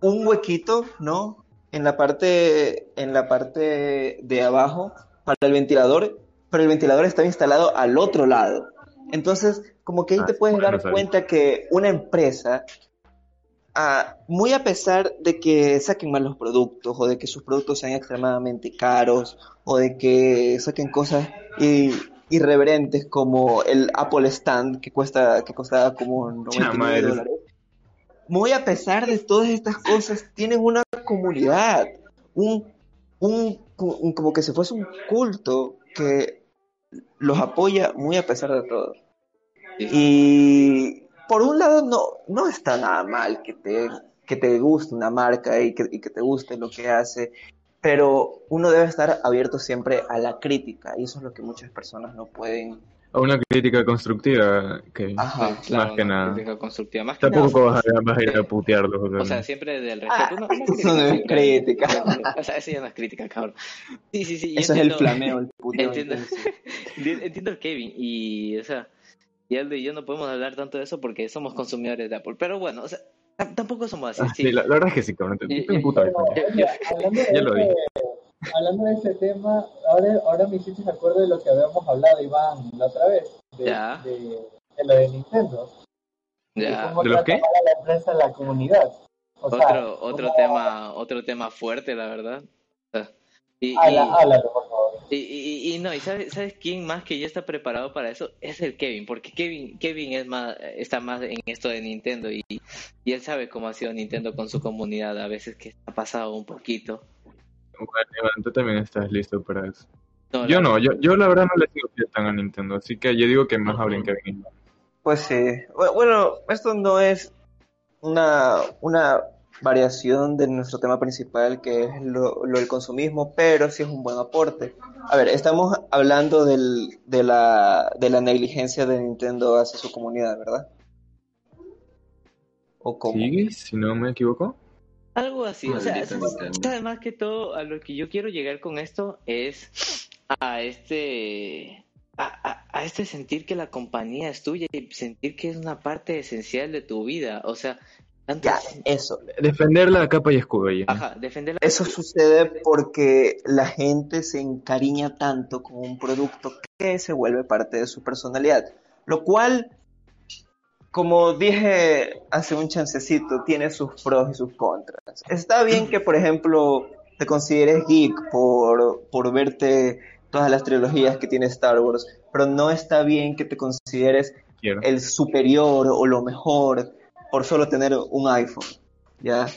un huequito, ¿no? En la parte, en la parte de abajo para el ventilador, pero el ventilador estaba instalado al otro lado. Entonces, como que ahí Ah, te puedes bueno, dar cuenta que una empresa, ah, muy a pesar de que saquen malos productos o de que sus productos sean extremadamente caros o de que saquen cosas i- irreverentes como el Apple Stand que cuesta que costaba como 99 madre. dólares. Muy a pesar de todas estas cosas, tienen una comunidad, un, un, un- como que si fuese un culto que los apoya muy a pesar de todo. Y por un lado no, no está nada mal que te, que te guste una marca y que, y que te guste lo que hace, pero uno debe estar abierto siempre a la crítica y eso es lo que muchas personas no pueden. A una crítica constructiva que Ajá. Claro, más que una nada. crítica constructiva. Más que Tampoco nada, vas a, vas a ir a putearlos. o sea, O sea, siempre del respeto. No, una eso no es crítica. O sea, eso ya no es crítica, cabrón. Sí, sí, sí. yo Eso es el entiendo- flameo, el puteo Entiendo, entiendo el Kevin. Y, o sea, y Aldo y yo no podemos hablar tanto de eso porque somos consumidores de Apple. Pero bueno, o sea, tampoco somos así. ah, sí. sí, la, la verdad es que sí, cabrón. Te, te. Yo- hablando, de Ya lo ese, hablando de ese tema, ahora, ahora me hiciste acuerdo de lo que habíamos hablado, Iván, la otra vez, de, Ya. de, de lo de Nintendo. Y Ya. ¿De los trata qué? la empresa, la comunidad. O sea, Otro, otro tema, otro tema fuerte, la verdad. Y, y- Habla, háblalo, por favor. Y, y, y no, y sabes, sabes quién más que ya está preparado para eso es el Kevin, porque Kevin, Kevin es más, está más en esto de Nintendo y, y él sabe cómo ha sido Nintendo con su comunidad, a veces que ha pasado un poquito. Bueno, Iván, tú también estás listo para eso. No, Yo la- no, yo, yo la verdad no le sigo tan a Nintendo, así que yo digo que más hablen que Kevin. Pues sí. Bu- Bueno, esto no es una, una variación de nuestro tema principal, que es lo, lo del consumismo, pero sí es un buen aporte. A ver, estamos hablando del, de, la, de la negligencia de Nintendo hacia su comunidad, ¿verdad? ¿O cómo? ¿Sí? Si no me equivoco. Algo así, o sea, sabes más que todo a lo que yo quiero llegar con esto es a este, a, a- a este sentir que la compañía es tuya y sentir que es una parte esencial de tu vida. O sea, tanto Ya, eso. Defenderla a capa y escudo. ya. Ajá, defenderla. Eso sucede porque la gente se encariña tanto con un producto que se vuelve parte de su personalidad. Lo cual, como dije hace un chancecito, tiene sus pros y sus contras. Está bien que, por ejemplo, te consideres geek por, por verte todas las trilogías que tiene Star Wars, pero no está bien que te consideres Quiero. el superior o lo mejor por solo tener un iPhone, ¿ya?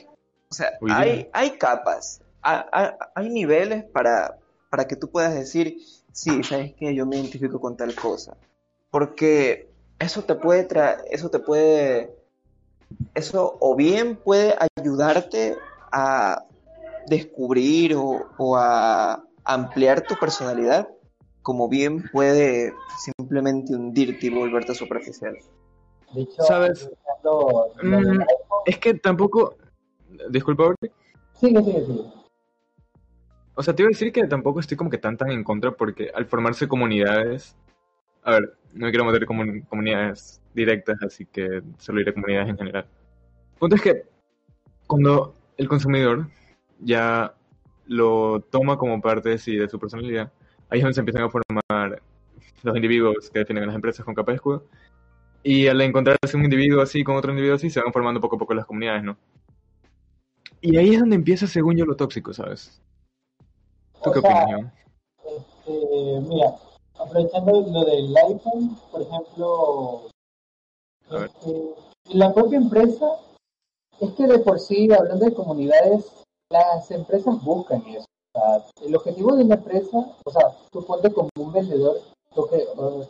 O sea, Uy, hay, hay capas, ha- ha- hay niveles para, para que tú puedas decir, sí, sabes que yo me identifico con tal cosa, porque eso te puede traer, eso te puede, eso o bien puede ayudarte a descubrir o, o a ampliar tu personalidad, como bien puede simplemente hundirte y volverte superficial. De hecho, ¿Sabes? lo Mm, Es que tampoco. Disculpa, Orly. Sigue, sigue, sigue. O sea, te iba a decir que tampoco estoy como que tan tan en contra porque al formarse comunidades. A ver, no me quiero meter como en comunidades directas, así que solo iré a comunidades en general. El punto es que cuando el consumidor ya lo toma como parte de sí, de su personalidad, ahí es donde se empiezan a formar los individuos que definen a las empresas con capa de escudo. Y al encontrarse un individuo así con otro individuo así, se van formando poco a poco las comunidades, ¿no? Y ahí es donde empieza, según yo, lo tóxico, ¿sabes? ¿Tú O qué sea, opinas, Iván? Este, mira, aprovechando lo del iPhone, por ejemplo, este, la propia empresa, es que de por sí, hablando de comunidades, las empresas buscan eso. O sea, el objetivo de una empresa, o sea, tú ponte como un vendedor, tu,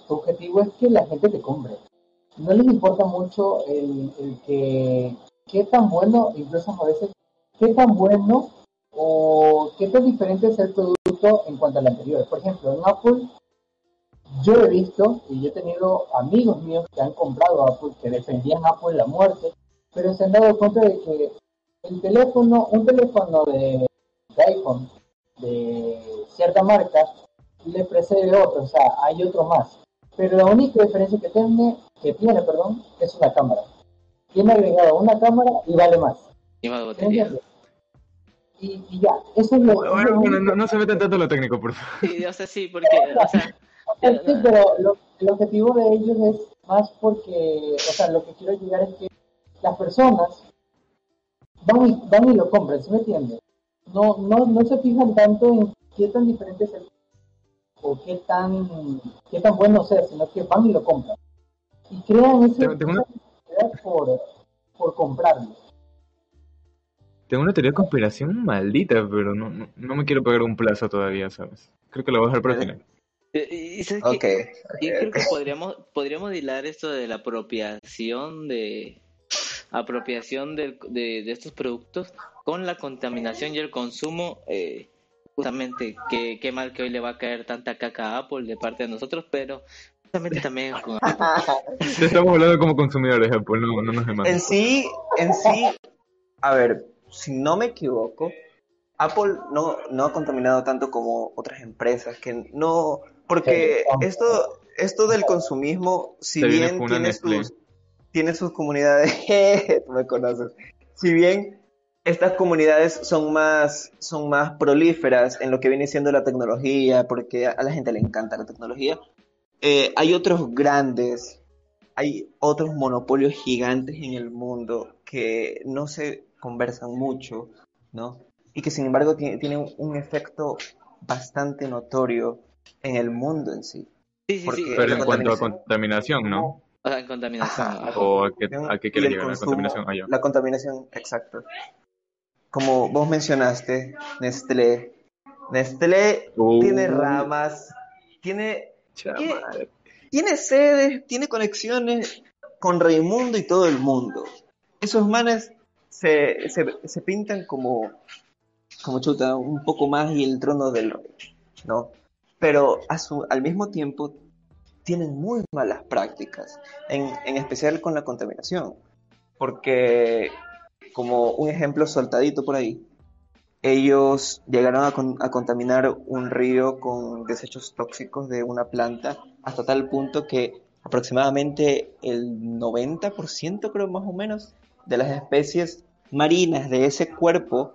tu objetivo es que la gente te compre. No les importa mucho el, el que, qué tan bueno, incluso a veces, qué tan bueno o qué tan diferente es el producto en cuanto al anterior. Por ejemplo, en Apple, yo he visto y yo he tenido amigos míos que han comprado Apple, que defendían Apple la muerte, pero se han dado cuenta de que el teléfono, un teléfono de, de iPhone de cierta marca le precede otro, o sea, hay otro más. Pero la única diferencia que tiene, que tiene, perdón, es una cámara. Tiene agregado una cámara y vale más. Y más ¿Me batería. Y, y ya, eso es lo, Bueno, no, no se metan tanto en lo técnico, por favor. Sí, o sea, sí, porque, o sea, Sí, pero lo- el objetivo de ellos es más porque, o sea, lo que quiero llegar es que las personas van y, van y lo compran, ¿sí me entiendes? No, no, no se fijan tanto en qué tan diferente es el o qué tan, qué tan bueno sea, sino que van y lo compran. Y crean ese, Tengo- una- por, por comprarlo. Tengo una teoría de conspiración maldita, pero no, no, no me quiero pegar un plazo todavía, ¿sabes? Creo que lo voy a dejar para el final. Y, y que yo creo que podríamos, podríamos hilar esto de la apropiación de apropiación de, de estos productos con la contaminación y el consumo. eh, justamente, qué, qué mal que hoy le va a caer tanta caca a Apple de parte de nosotros, pero justamente también con Te estamos hablando como consumidores, Apple, no, no nos En demanden. sí, en sí, a ver, si no me equivoco, Apple no, no ha contaminado tanto como otras empresas que no, porque esto, esto del consumismo, si bien tiene sus, tiene sus comunidades, tú me conoces, si bien estas comunidades son más, son más prolíferas en lo que viene siendo la tecnología, porque a la gente le encanta la tecnología, eh, hay otros grandes, hay otros monopolios gigantes en el mundo que no se conversan mucho, ¿no? Y que sin embargo ti- tienen un efecto bastante notorio en el mundo en sí. Sí, sí, Porque- sí. Pero en cuanto a contaminación- ¿no? O sea, en contaminación. Ajá. ajá. ¿O a qué, a qué quiere llegar la contaminación allá? La contaminación, exacto. Como vos mencionaste, Nestlé. Nestlé Uh. tiene ramas, tiene, tiene sedes, tiene conexiones con Raimundo y todo el mundo. Esos manes se, se, se pintan como, como chuta, un poco más y el trono del rey, ¿no? Pero al mismo tiempo tienen muy malas prácticas, en, en especial con la contaminación. Porque, como un ejemplo soltadito por ahí, ellos llegaron a, a contaminar un río con desechos tóxicos de una planta hasta tal punto que aproximadamente el 90%, creo más o menos, de las especies marinas de ese cuerpo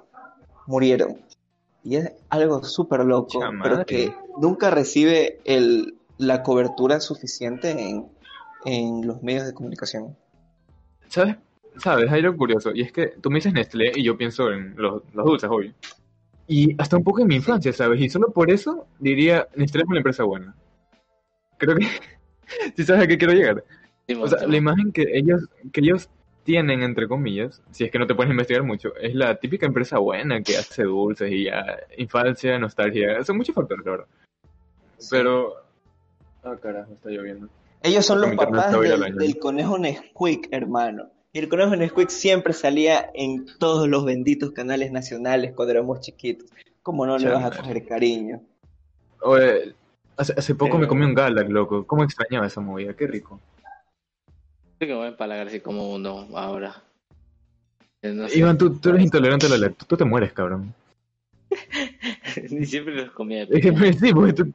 murieron. Y es algo súper loco, pero que nunca recibe el, la cobertura suficiente en, en los medios de comunicación. ¿Sabes? ¿Sabes? Hay algo curioso. Y es que tú me dices Nestlé y yo pienso en los, los dulces, obvio. Y hasta un poco en mi infancia, ¿sabes? Y solo por eso diría, Nestlé es una empresa buena. Creo que... ¿Sí sabes a qué quiero llegar? O sea, la imagen que ellos, que ellos tienen, entre comillas, si es que no te puedes investigar mucho, es la típica empresa buena que hace dulces y ya, infancia, nostalgia, son muchos factores, la verdad. Pero... Ah, carajo, está lloviendo. Ellos son los papás del, del conejo Nesquik, hermano. Y el conejo Nesquik siempre salía en todos los benditos canales nacionales cuando éramos chiquitos. ¿Cómo no le vas a coger cariño? Oye, hace, hace poco Pero- me comí un Galac, loco. ¿Cómo extrañaba esa movida? Qué rico. Creo que voy a empalagar así como uno ahora. Eh, No sé. Iván, tú, tú eres intolerante a la lactosa. Tú te mueres, cabrón. Ni siempre los comía. Sí, porque tú...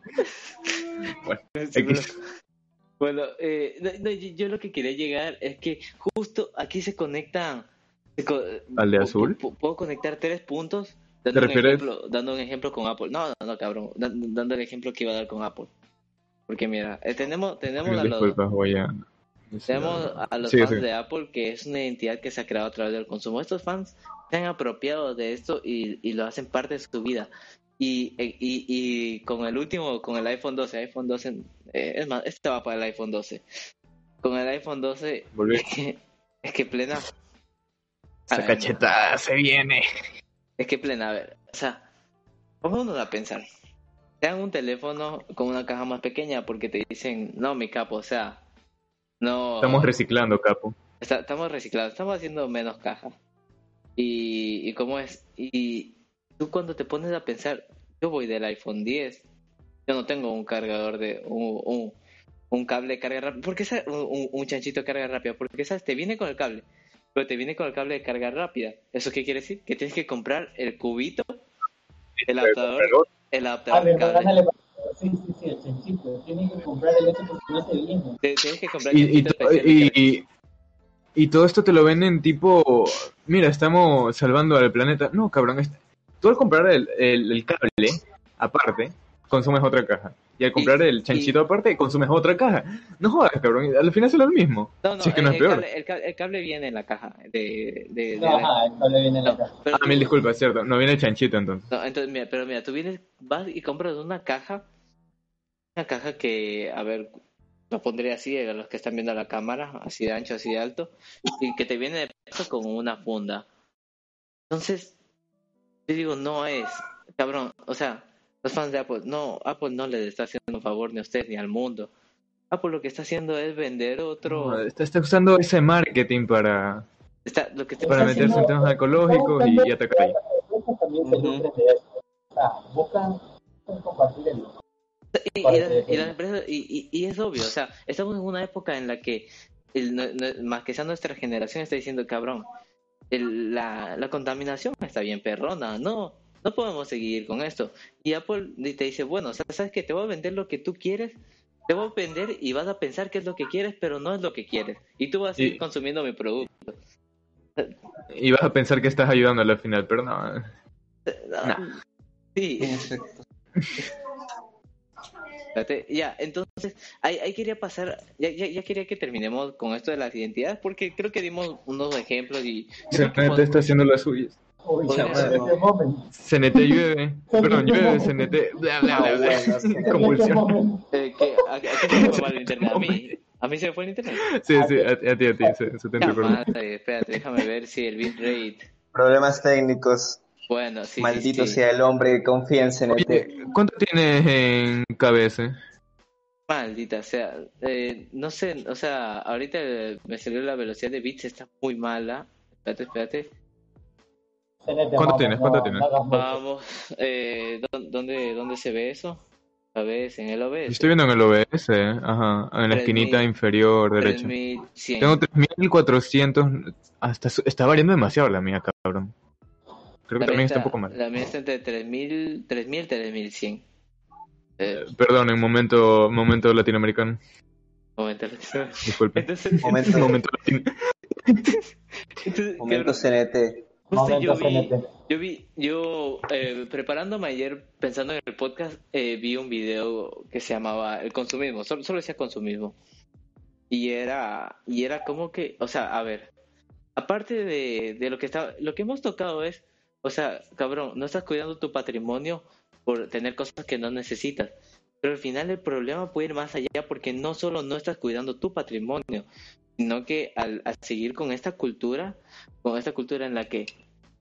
Bueno, eh, no, no, yo, yo lo que quería llegar es que justo aquí se conectan. se co- ¿Al de azul? pu- Puedo conectar tres puntos. Dando, ¿Te un refieres? ejemplo, dando un ejemplo con Apple. No, no, no, cabrón. Dan- Dando el ejemplo que iba a dar con Apple. Porque mira, eh, tenemos, tenemos Disculpa, voy a... tenemos a los fans de Apple, que es una identidad que se ha creado a través del consumo. Estos fans se han apropiado de esto y, y lo hacen parte de su vida. Y, y, y con el último, con el iPhone 12, iPhone 12, eh, es más, este va para el iPhone 12. Con el iPhone 12, Volví. es que, es que plena. Esa Ay, cachetada se viene. Es que plena, a ver, o sea, pongámonos a pensar. Te dan un teléfono con una caja más pequeña porque te dicen, no, mi capo, o sea, no. Estamos reciclando, capo. Está- estamos reciclando, estamos haciendo menos caja. Y, y cómo es, y tú cuando te pones a pensar, yo voy del iPhone 10, yo no tengo un cargador de un, un, un cable de carga rápida, porque un, un, un chanchito de carga rápida, porque sabes, te viene con el cable, pero te viene con el cable de carga rápida. ¿Eso qué quiere decir? Que tienes que comprar el cubito, el adaptador, el adaptador ver, cable. Sí, sí, sí, el chanchito. Tiene que comprar el no se viene. Te- Tienes que comprar Y, el y, y, y todo esto te lo venden tipo, mira, estamos salvando al planeta. No, cabrón, es- tú al comprar el, el, el cable aparte, consumes otra caja. Y al comprar el chanchito aparte, consumes otra caja. No jodas, cabrón, al final es lo mismo. No, no, Si es que no el, es peor. Cable, el, cable, el cable viene en la caja de... de, de- Ajá, el cable viene en la no, caja. pero Ah, mil disculpas, cierto. No viene el chanchito entonces. No, entonces, mira, pero mira, tú vienes, vas y compras una caja, una caja que, a ver, lo pondré así a los que están viendo la cámara, así de ancho, así de alto, y que te viene de peso con una funda. Entonces, yo digo, no es, cabrón, o sea, los fans de Apple, no, Apple no le está haciendo un favor ni a usted ni al mundo. Apple lo que está haciendo es vender otro, No, está, está usando ese marketing para, está, lo que está para Está meterse en temas ecológicos y, y atacar ahí. Sea, buscan compartir el Y, y, las- y las empresas- y- y- y es obvio, o sea, estamos en una época en la que, el- no- no- más que sea nuestra generación, está diciendo, cabrón, el- la, la contaminación está bien perrona, no, no podemos seguir con esto. Y Apple te dice, bueno, o sea, ¿sabes que Te voy a vender lo que tú quieres, te voy a vender y vas a pensar que es lo que quieres, pero no es lo que quieres. Y tú vas a seguir Y- consumiendo mi producto. Y vas a pensar que estás ayudándole al final, pero no. Ah, Sí, En efecto. Espérate, Ya, entonces, ahí, ahí quería pasar, ya, ya, ya quería que terminemos con esto de las identidades, porque creo que dimos unos ejemplos y... CNT está haciendo las suyas. Momento. CNT llueve. Perdón, llueve, CNT. Bla, Convulsión. eh, que, a, se me el internet, a mí, a mí se me fue el internet. Sí, sí, a, a ti, a ti, se, se te espérate, déjame ver si el bitrate... Problemas técnicos. Bueno, sí, Maldito sí, sí. sea el hombre, confía en. Oye, ¿cuánto tienes en KBS? Maldita sea, eh, no sé, o sea, ahorita me salió la velocidad de bits, está muy mala. Espérate, espérate. ¿Cuánto vamos, tienes? no- ¿Cuánto no tienes? Vamos, eh, ¿dó- ¿dónde, ¿dónde se ve eso? A ver, en el OBS. Estoy viendo en el OBS, ajá, en la esquinita mil- inferior derecha. 3100. Tengo 3400, hasta su- está variando demasiado la mía, cabrón. Creo que también está un poco mal. La mía está entre 3000, 3000 y 3100. Eh, Perdón, en momento, momento latinoamericano. momento. Disculpe. Entonces, Momento, momento entonces, momento CNT. justo yo vi, yo vi, yo eh, preparándome ayer, pensando en el podcast, eh, vi un video que se llamaba El consumismo, solo, solo decía consumismo. Y era, y era como que, o sea, a ver, aparte de, de lo que está, lo que hemos tocado es, o sea, cabrón, no estás cuidando tu patrimonio por tener cosas que no necesitas. Pero al final el problema puede ir más allá porque no solo no estás cuidando tu patrimonio, sino que al, seguir con esta cultura, con esta cultura en la que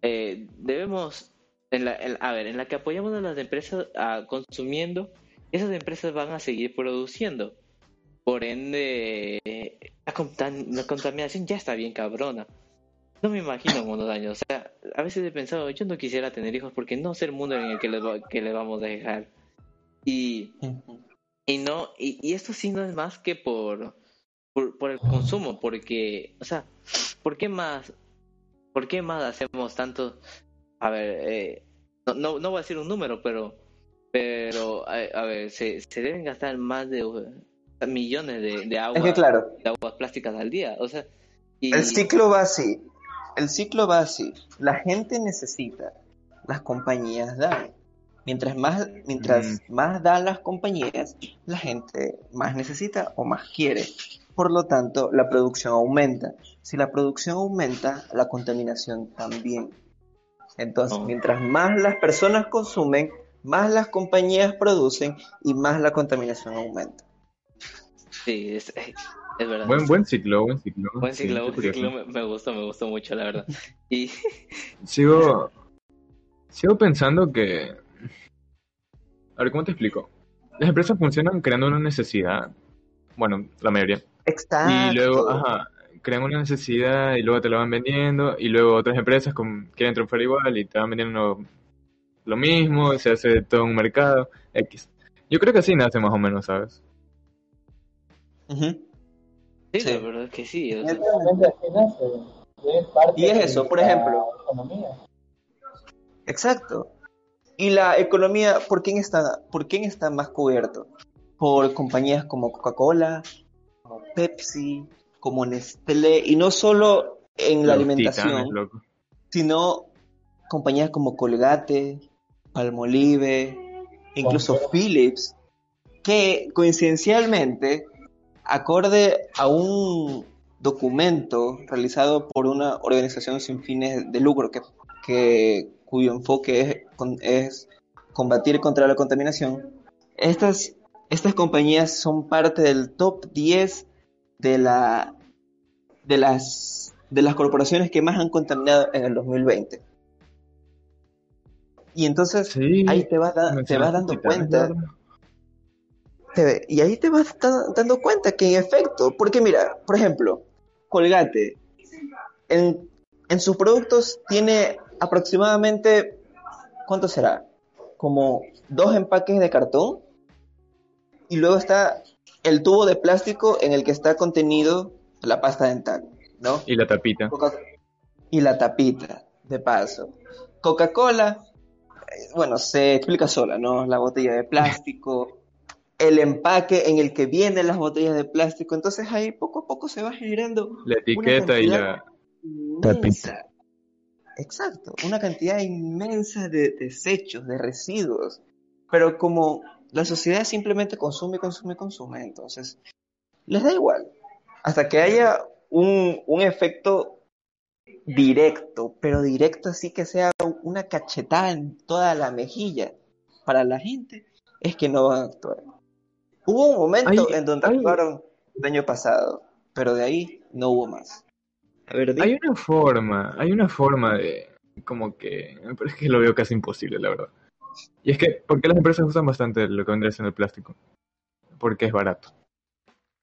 eh, debemos, en la, a ver, en la que apoyamos a las empresas consumiendo, esas empresas van a seguir produciendo. Por ende, la contaminación ya está bien cabrona. No me imagino en unos años. O sea, a veces he pensado, yo no quisiera tener hijos porque no sé el mundo en el que le, va- que le vamos a dejar. Y, y no, y, y esto sí no es más que por, por, por el consumo, porque, o sea, ¿por qué más, por qué más hacemos tanto? A ver, eh, no, no, no voy a decir un número, pero, pero, a, a ver, se, se deben gastar más de millones de, de agua, Es que claro, de aguas plásticas al día, o sea, y, el ciclo va así. El ciclo va así. La gente necesita, las compañías dan. Mientras más, mientras más dan las compañías, la gente más necesita o más quiere. Por lo tanto, la producción aumenta. Si la producción aumenta, la contaminación también. Entonces, Oh. mientras más las personas consumen, más las compañías producen y más la contaminación aumenta. sí, es, es verdad. Buen, buen ciclo, buen ciclo. Buen ciclo, buen ciclo, me, me gustó, me gustó mucho, la verdad. Y Sigo, sigo pensando que... A ver, ¿cómo te explico? Las empresas funcionan creando una necesidad. Bueno, la mayoría. Exacto. Y luego, ajá, crean una necesidad y luego te la van vendiendo y luego otras empresas con- quieren triunfar igual y te van vendiendo lo, mismo, y se hace todo un mercado X. Yo creo que así nace más o menos, ¿sabes? Ujú. Sí, Sí. la verdad es que sí. o sea, Realmente así nace. Es parte Y es eso, por ejemplo. economía. Exacto. Y la economía, ¿por quién está, por quién está más cubierto? Por compañías como Coca-Cola, como Pepsi, como Nestlé, y no solo en la Los alimentación, titanes, sino compañías como Colgate, Palmolive, incluso. Philips, que coincidencialmente, acorde a un documento realizado por una organización sin fines de lucro que, que- cuyo enfoque es, combatir contra la contaminación, estas, estas compañías son parte del top 10 de, la, de, las, de las corporaciones que más han contaminado en el 2020. Y entonces Sí, ahí te vas, da- te vas dando cuenta. Te- y ahí te vas da- dando cuenta que en efecto, porque mira, por ejemplo, Colgate, en, en sus productos tiene aproximadamente, ¿cuánto será? Como dos empaques de cartón y luego está el tubo de plástico en el que está contenido la pasta dental, ¿no? Y la tapita. Coca- y la tapita, de paso. Coca-Cola, eh, bueno, se explica sola, ¿no? La botella de plástico, el empaque en el que vienen las botellas de plástico. Entonces ahí poco a poco se va generando La etiqueta y la... inmensa. Exacto, una cantidad inmensa de desechos, de residuos. Pero como la sociedad simplemente consume, consume, consume, entonces les da igual. Hasta que haya un, un efecto directo, pero directo así que sea una cachetada en toda la mejilla para la gente, es que no van a actuar. Hubo un momento Hay- en donde hay- el año pasado, pero de ahí no hubo más. A ver. Hay una forma, hay una forma de... Como que... Pero es que lo veo casi imposible, la verdad. Y es que, ¿por qué las empresas usan bastante lo que vendría siendo el plástico? Porque es barato.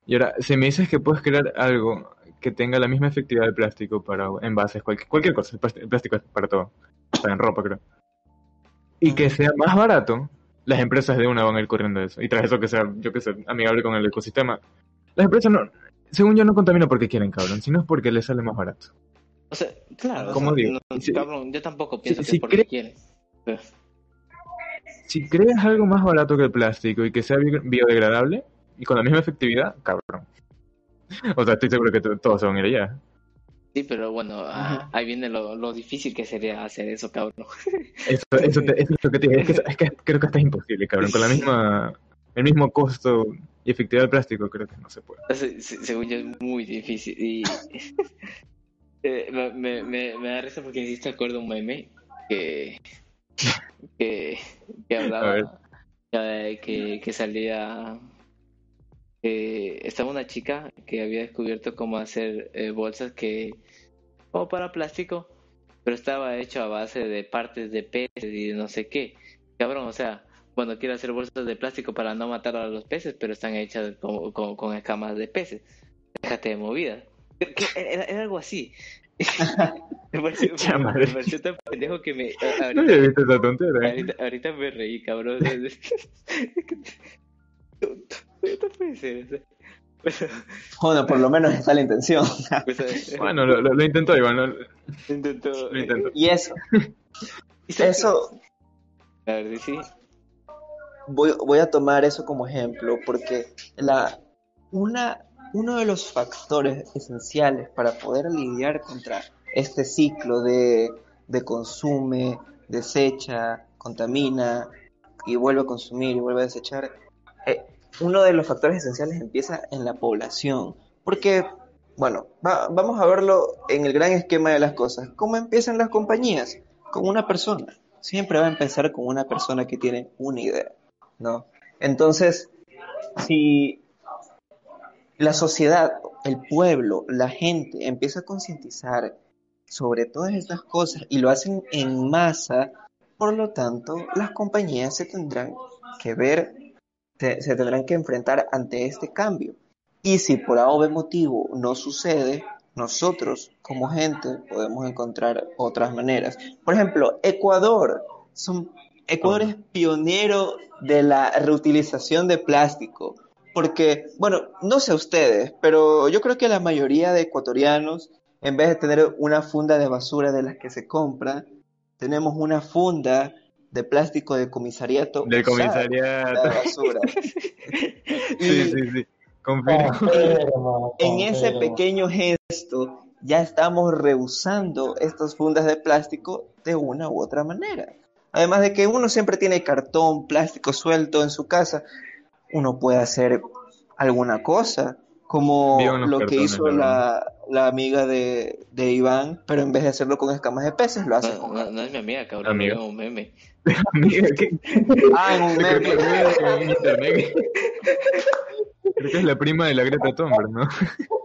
Y ahora, si me dices que puedes crear algo que tenga la misma efectividad del plástico para envases, cualquier, cualquier cosa, el plástico, el plástico es para todo, hasta en ropa creo, y que sea más barato, las empresas de una van a ir corriendo eso. Y tras eso que sea, yo que sé, amigable con el ecosistema. Las empresas no, según yo, no contaminan porque quieren, cabrón, sino es porque les sale más barato. o sea, claro, ¿Cómo o sea, digo? no, Si- cabrón, yo tampoco pienso si que por cree- qué quieren. Pero- Si creas algo más barato que el plástico y que sea bi- biodegradable y con la misma efectividad, cabrón. O sea, estoy seguro que to- todos se van a ir allá. Sí, pero bueno, ah, ahí viene lo, lo difícil que sería hacer eso, cabrón. Eso, eso, te- eso es lo que te digo. Es que, es que creo que es imposible, cabrón. Con la misma, el mismo costo y efectividad del plástico, creo que no se puede. Se- se- Según yo es muy difícil. Y eh, me, me, me, da risa porque hiciste acuerdo un meme que, que, que hablaba eh, que, que salía. Eh, estaba una chica que había descubierto cómo hacer eh, bolsas que. como para plástico, pero estaba hecho a base de partes de peces y de no sé qué. Cabrón, o sea, bueno, quiero hacer bolsas de plástico para no matar a los peces, pero están hechas con, con, con escamas de peces. Déjate de movida. Era, era algo así. me, pareció, me pareció tan pendejo que me. a- No ahorita, había visto esa tontera. ahorita, ahorita me reí, cabrón. Puede ser. Pero, Bueno, por lo menos está la intención. pues, eh, Bueno, lo, lo, lo intentó igual, ¿no? intentó. Lo intentó. Y eso, y eso, que- A ver, sí. voy, voy a tomar eso como ejemplo porque la, una, uno de los factores esenciales para poder lidiar contra este ciclo de, de consume, desecha, contamina y vuelve a consumir y vuelve a desechar, eh, uno de los factores esenciales empieza en la población. Porque, bueno, va- vamos a verlo en el gran esquema de las cosas. ¿Cómo empiezan las compañías? Con una persona. Siempre va a empezar con una persona que tiene una idea. ¿no? Entonces, si la sociedad, el pueblo, la gente empieza a concientizar sobre todas estas cosas y lo hacen en masa, por lo tanto, las compañías se tendrán que ver, se, tendrán que enfrentar ante este cambio. Y si por A motivo no sucede, nosotros como gente podemos encontrar otras maneras. Por ejemplo, Ecuador. Son, Ecuador es pionero de la reutilización de plástico. Porque, bueno, no sé ustedes, pero yo creo que la mayoría de ecuatorianos, en vez de tener una funda de basura de las que se compra, tenemos una funda de plástico de comisariato. Del usada, comisariato. la basura. Sí, sí, sí. Confirmo. Confirmo, En ese pequeño gesto ya estamos rehusando estas fundas de plástico de una u otra manera. Además de que uno siempre tiene cartón, plástico suelto en su casa, uno puede hacer alguna cosa, como lo que hizo la la, amiga de, de Iván, pero en vez de hacerlo con escamas de peces, lo hace No, con... no, no es mi amiga, cabrón. Amiga. Es un meme. Amiga, ¿qué? Ah, en un meme. Creo que es la prima de la Greta Thunberg, ¿no?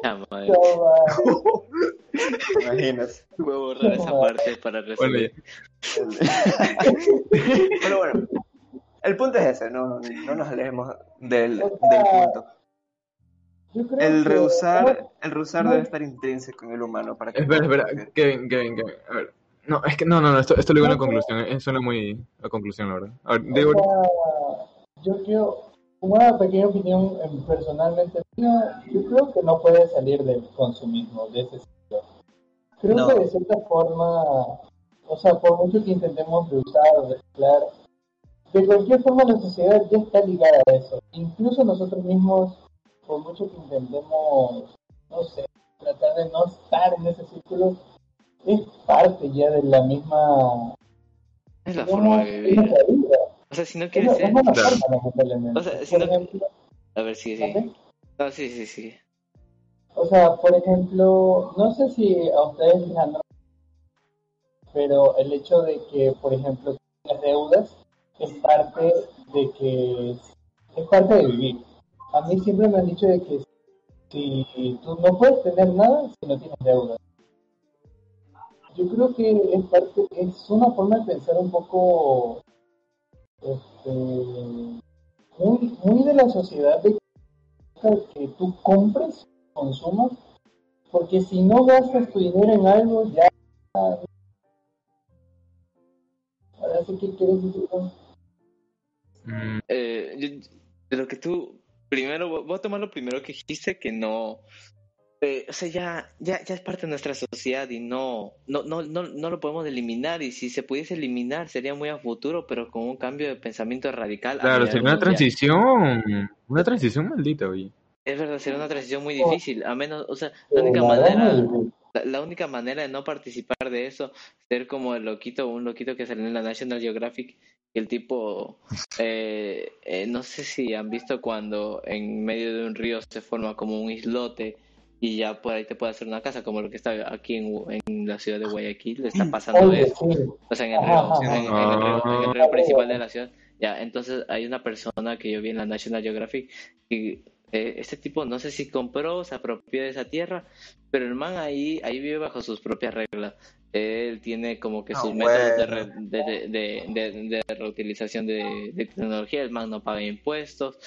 Ah, madre. No. Imaginas. Voy a borrar esa parte para Bueno, resolver. ya. Pero bueno, el punto es ese, no, no nos alejemos del, del punto. Yo creo El que- rehusar, el rehusar no- debe estar intrínseco en el humano para que Espera, espera. Kevin, Kevin, Kevin. A ver. No, es que no, no, no, esto, esto lo digo en la conclusión. eh, Suena muy a conclusión, la verdad. A ver, digo, O sea, yo quiero una pequeña opinión em, personalmente mía, yo creo que no puede salir del consumismo, de ese sitio. Creo No. que de cierta forma, o sea, por mucho que intentemos reusar o reciclar, de cualquier forma la sociedad ya está ligada a eso. Incluso nosotros mismos, por mucho que intentemos, no sé, tratar de no estar en ese círculo, es parte ya de la misma Es la forma de vivir. vida. O sea, si no Es quieres ser. es una Claro. forma, lamentablemente. O sea, si por no- ejemplo, A ver, sí, sí. ¿mande? No, sí, sí, sí. O sea, por ejemplo, no sé si a ustedes les han pero el hecho de que, por ejemplo, las deudas es parte de que es parte de vivir. A mí siempre me han dicho de que si tú no puedes tener nada si no tienes deudas. Yo creo que es parte, es una forma de pensar un poco este, muy, muy de la sociedad de que tú compres, consumas, porque si no gastas tu dinero en algo, ya. Ahora sí que quieres decir. mm, Eh, lo que tú. Primero, voy a tomar lo primero que dijiste, que no. eh, o sea, ya, ya, ya es parte de nuestra sociedad y no, no, no, no, no lo podemos eliminar. Y si se pudiese eliminar, sería muy a futuro, pero con un cambio de pensamiento radical. a Claro, sería una mundial. transición, una transición maldita, oye. Es verdad, sería una transición muy Oh. difícil. A menos, o sea, la única manera, la, la única manera de no participar de eso, ser como el loquito, un loquito que salió en la National Geographic, el tipo, eh, eh, no sé si han visto cuando en medio de un río se forma como un islote y ya por ahí te puede hacer una casa, como lo que está aquí en, en la ciudad de Guayaquil, le está pasando eso. O sea, en el río, en, el río, en el río Ah. principal de la ciudad. Ya, entonces hay una persona que yo vi en la National Geographic y eh, este tipo no sé si compró o se apropió de esa tierra, pero el man ahí, ahí vive bajo sus propias reglas. Él tiene como que Ah, sus métodos de, re- de, de, de- de reutilización de, de tecnología, el man no paga impuestos,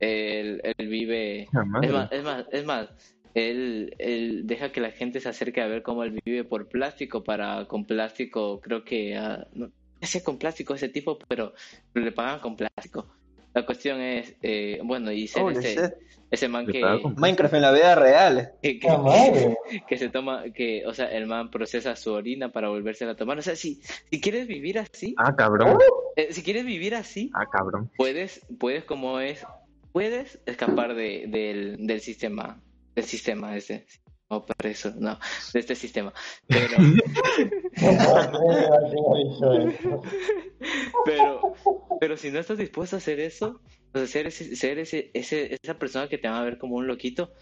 él, él vive... Es más, es más, es más él, él deja que la gente se acerque a ver cómo él vive por plástico para con plástico, creo que ah, no qué hacía con plástico ese tipo, pero le pagan con plástico. La cuestión es, eh, bueno, y ser ese, ese man que, Minecraft en la vida real. que, que- La madre. que se toma, que, o sea, el man procesa su orina para volvérsela a tomar. O sea, si, si quieres vivir así, Ah, cabrón. eh, si quieres vivir así, Ah, cabrón. puedes, puedes como es, puedes escapar de, del, del sistema, del sistema ese. No, por eso, no, de este sistema. Pero, pero, pero si no estás dispuesto a hacer eso, o sea, ser, ese, ser ese, ese, esa persona que te va a ver como un loquito,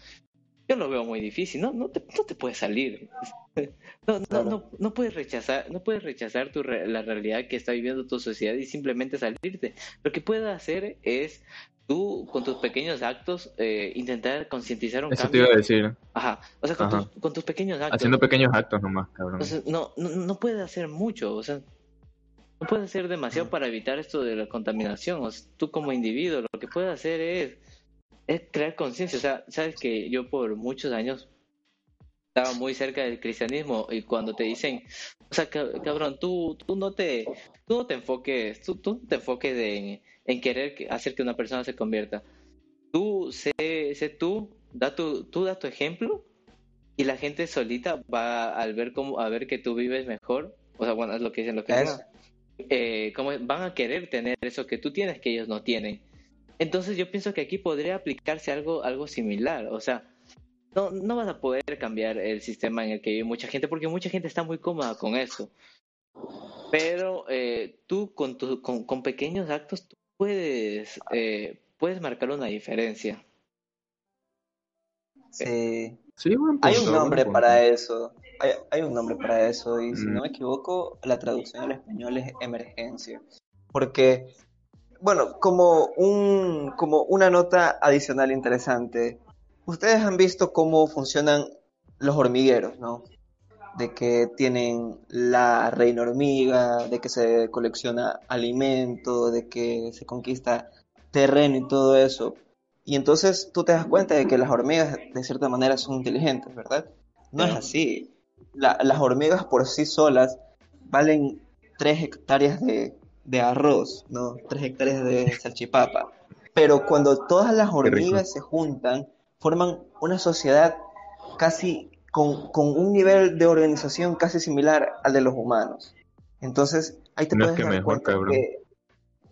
yo lo veo muy difícil, ¿no? No te, no te puedes salir. No, no, Claro. no, no puedes rechazar, no puedes rechazar tu re- la realidad que está viviendo tu sociedad y simplemente salirte. Lo que puedes hacer es tú, con tus pequeños actos, eh, intentar concientizar un Eso te cambio. iba a decir. Ajá. O sea, con, tus, con tus pequeños actos. Haciendo pequeños actos nomás, cabrón. No, no, no puedes hacer mucho, o sea, no puedes hacer demasiado para evitar esto de la contaminación. O sea, tú como individuo lo que puedes hacer es, es crear conciencia. O sea, sabes que yo por muchos años estaba muy cerca del cristianismo y cuando te dicen, o sea, ca- cabrón, tú, tú no te, tú no te enfoques, tú, tú no te enfoques en, en querer que- hacer que una persona se convierta. Tú sé, sé tú, da tu, tú da tu ejemplo y la gente solita va al ver cómo a ver que tú vives mejor o sea bueno es lo que dicen los que Eso. eh, cómo van a querer tener eso que tú tienes que ellos no tienen entonces yo pienso que aquí podría aplicarse algo algo similar o sea no no vas a poder cambiar el sistema en el que vive mucha gente porque mucha gente está muy cómoda con eso pero eh, tú con, tu, con con pequeños actos tú puedes eh, puedes marcar una diferencia Sí. Sí, buen Hay punto, un nombre punto. para eso. Hay, hay un nombre para eso y si Mm. no me equivoco, la traducción al español es emergencia. Porque, bueno, como un, como una nota adicional interesante, ustedes han visto cómo funcionan los hormigueros, ¿no? De que tienen la reina hormiga, de que se colecciona alimento, de que se conquista terreno y todo eso. Y entonces tú te das cuenta de que las hormigas de cierta manera son inteligentes, ¿verdad? No es así. La- las hormigas por sí solas valen 3 hectáreas de, de arroz, ¿no? 3 hectáreas de salchipapa. Pero cuando todas las hormigas se juntan, forman una sociedad casi con, con un nivel de organización casi similar al de los humanos. Entonces, ahí te No es puedes que dar mejor, cuenta cabrón. que...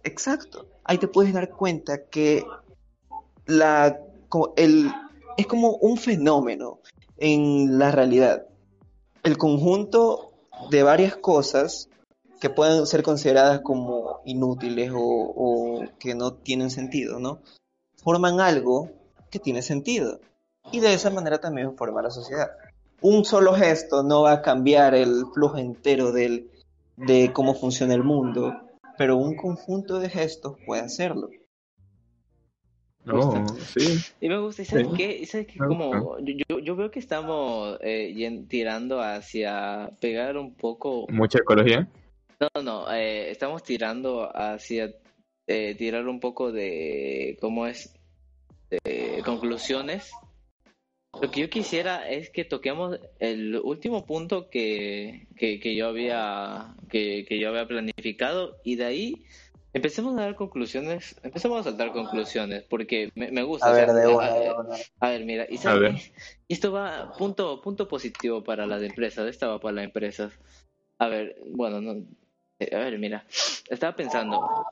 Exacto. Ahí te puedes dar cuenta que la, el, es como un fenómeno en la realidad. El conjunto de varias cosas que pueden ser consideradas como inútiles o, o que no tienen sentido, ¿no? Forman algo que tiene sentido. Y de esa manera también forma la sociedad. Un solo gesto no va a cambiar el flujo entero del, de cómo funciona el mundo, pero un conjunto de gestos puede hacerlo. No, sí. Y me gusta, ¿y sabes Sí. qué? ¿Y sabes qué? Me Como, yo, yo- veo que estamos eh, tirando hacia pegar un poco. Mucha ecología. No, no, eh, estamos tirando hacia eh, tirar un poco de, ¿cómo es? De conclusiones. Lo que yo quisiera es que toquemos el último punto que, que, que yo había que, que yo había planificado y de ahí Empecemos a dar conclusiones, empecemos a saltar conclusiones, porque me, me gusta. A o sea, ver, de una, a- de una. a ver, mira, y A ¿sabes esto va punto punto positivo para las empresas, esta va para las empresas. A ver, bueno, no, a ver, mira, estaba pensando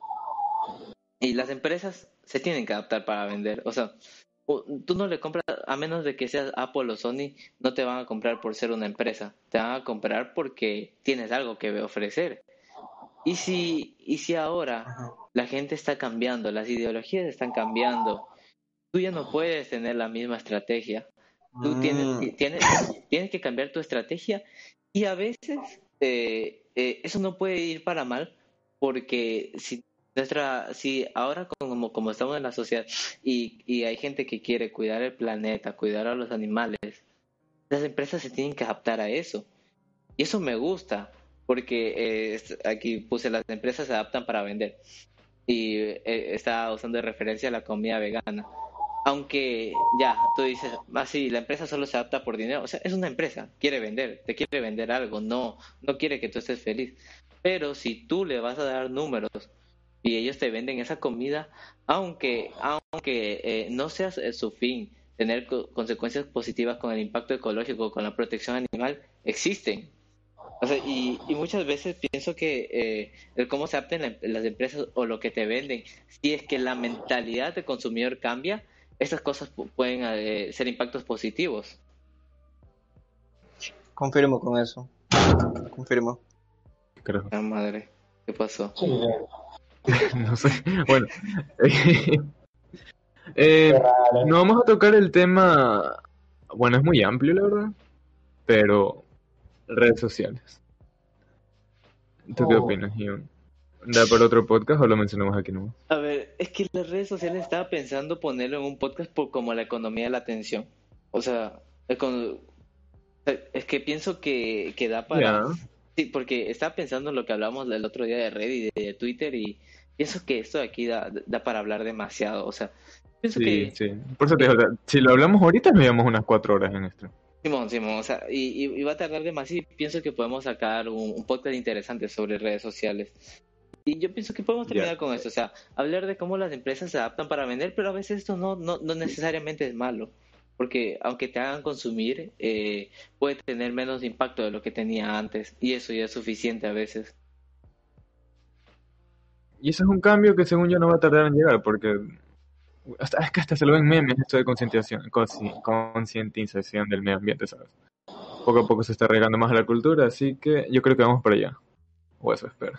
y las empresas se tienen que adaptar para vender, o sea, tú no le compras a menos de que seas Apple o Sony, no te van a comprar por ser una empresa, te van a comprar porque tienes algo que ofrecer. Y si y si ahora la gente está cambiando, las ideologías están cambiando. Tú ya no puedes tener la misma estrategia. Tú tienes, Mm, tienes, tienes que cambiar tu estrategia y a veces eh, eh, eso no puede ir para mal porque si nuestra si ahora como, como estamos en la sociedad y, y hay gente que quiere cuidar el planeta, cuidar a los animales, las empresas se tienen que adaptar a eso. Y eso me gusta, porque eh, aquí puse las empresas se adaptan para vender. Y eh, está usando de referencia a la comida vegana. Aunque ya, tú dices, ah, sí, la empresa solo se adapta por dinero. O sea, es una empresa, quiere vender, te quiere vender algo, no, no quiere que tú estés feliz. Pero si tú le vas a dar números y ellos te venden esa comida, aunque, aunque eh, no sea eh, su fin tener co- consecuencias positivas con el impacto ecológico, con la protección animal, existen. O sea, y, y muchas veces pienso que eh, el cómo se adapten la- las empresas o lo que te venden, si es que la mentalidad del consumidor cambia, estas cosas pu- pueden eh, ser impactos positivos. Confirmo con eso. Confirmo. Creo. La madre, ¿qué pasó? No sé. Bueno. Eh, no vamos a tocar el tema. Bueno, es muy amplio, la verdad. Pero. Redes sociales. ¿Tú qué Oh. opinas, Ian? ¿Da para otro podcast o lo mencionamos aquí nomás? A ver, es que las redes sociales estaba pensando ponerlo en un podcast por como la economía de la atención. O sea, es que pienso que, que da para... Sí, porque estaba pensando en lo que hablamos el otro día de Reddit y de Twitter y pienso que esto de aquí da, da para hablar demasiado. O sea, pienso Sí, que... sí. Por eso te digo, si lo hablamos ahorita, nos llevamos unas cuatro horas en esto. Simón, Simón, o sea, y, y- y va a tardar demasiado y pienso que podemos sacar un, un podcast interesante sobre redes sociales. Y yo pienso que podemos terminar con esto, o sea, hablar de cómo las empresas se adaptan para vender, pero a veces esto no, no, no necesariamente es malo, porque aunque te hagan consumir, eh, puede tener menos impacto de lo que tenía antes, y eso ya es suficiente a veces. Y eso es un cambio que según yo no va a tardar en llegar, porque hasta, es que hasta se lo ven memes esto de concientización del medio ambiente, ¿sabes? Poco a poco se está regando más a la cultura, así que yo creo que vamos para allá. O eso espero.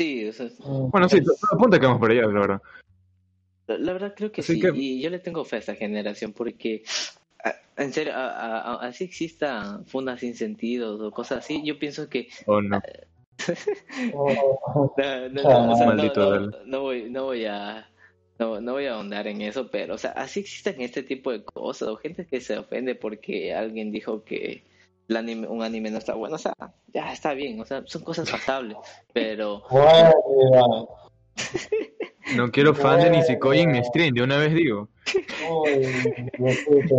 Sí, o sea, Mm, Bueno, sí, apunta que vamos para allá, la verdad. La, verdad creo que Así sí, que- y yo le tengo fe a esta generación porque, a- en serio, a- a- a- así existan fundas sin sentidos o cosas así, yo pienso que O no. oh, no, no, Ah, no, o sea, no- maldito no- Dal. no voy, no voy a no, no voy a ahondar en eso, pero o sea, así existen este tipo de cosas o gente que se ofende porque alguien dijo que anime, un anime no está bueno, o sea, ya está bien, o sea, son cosas pasables, pero No quiero fan de Nisekoi en mi stream, de una vez digo. yo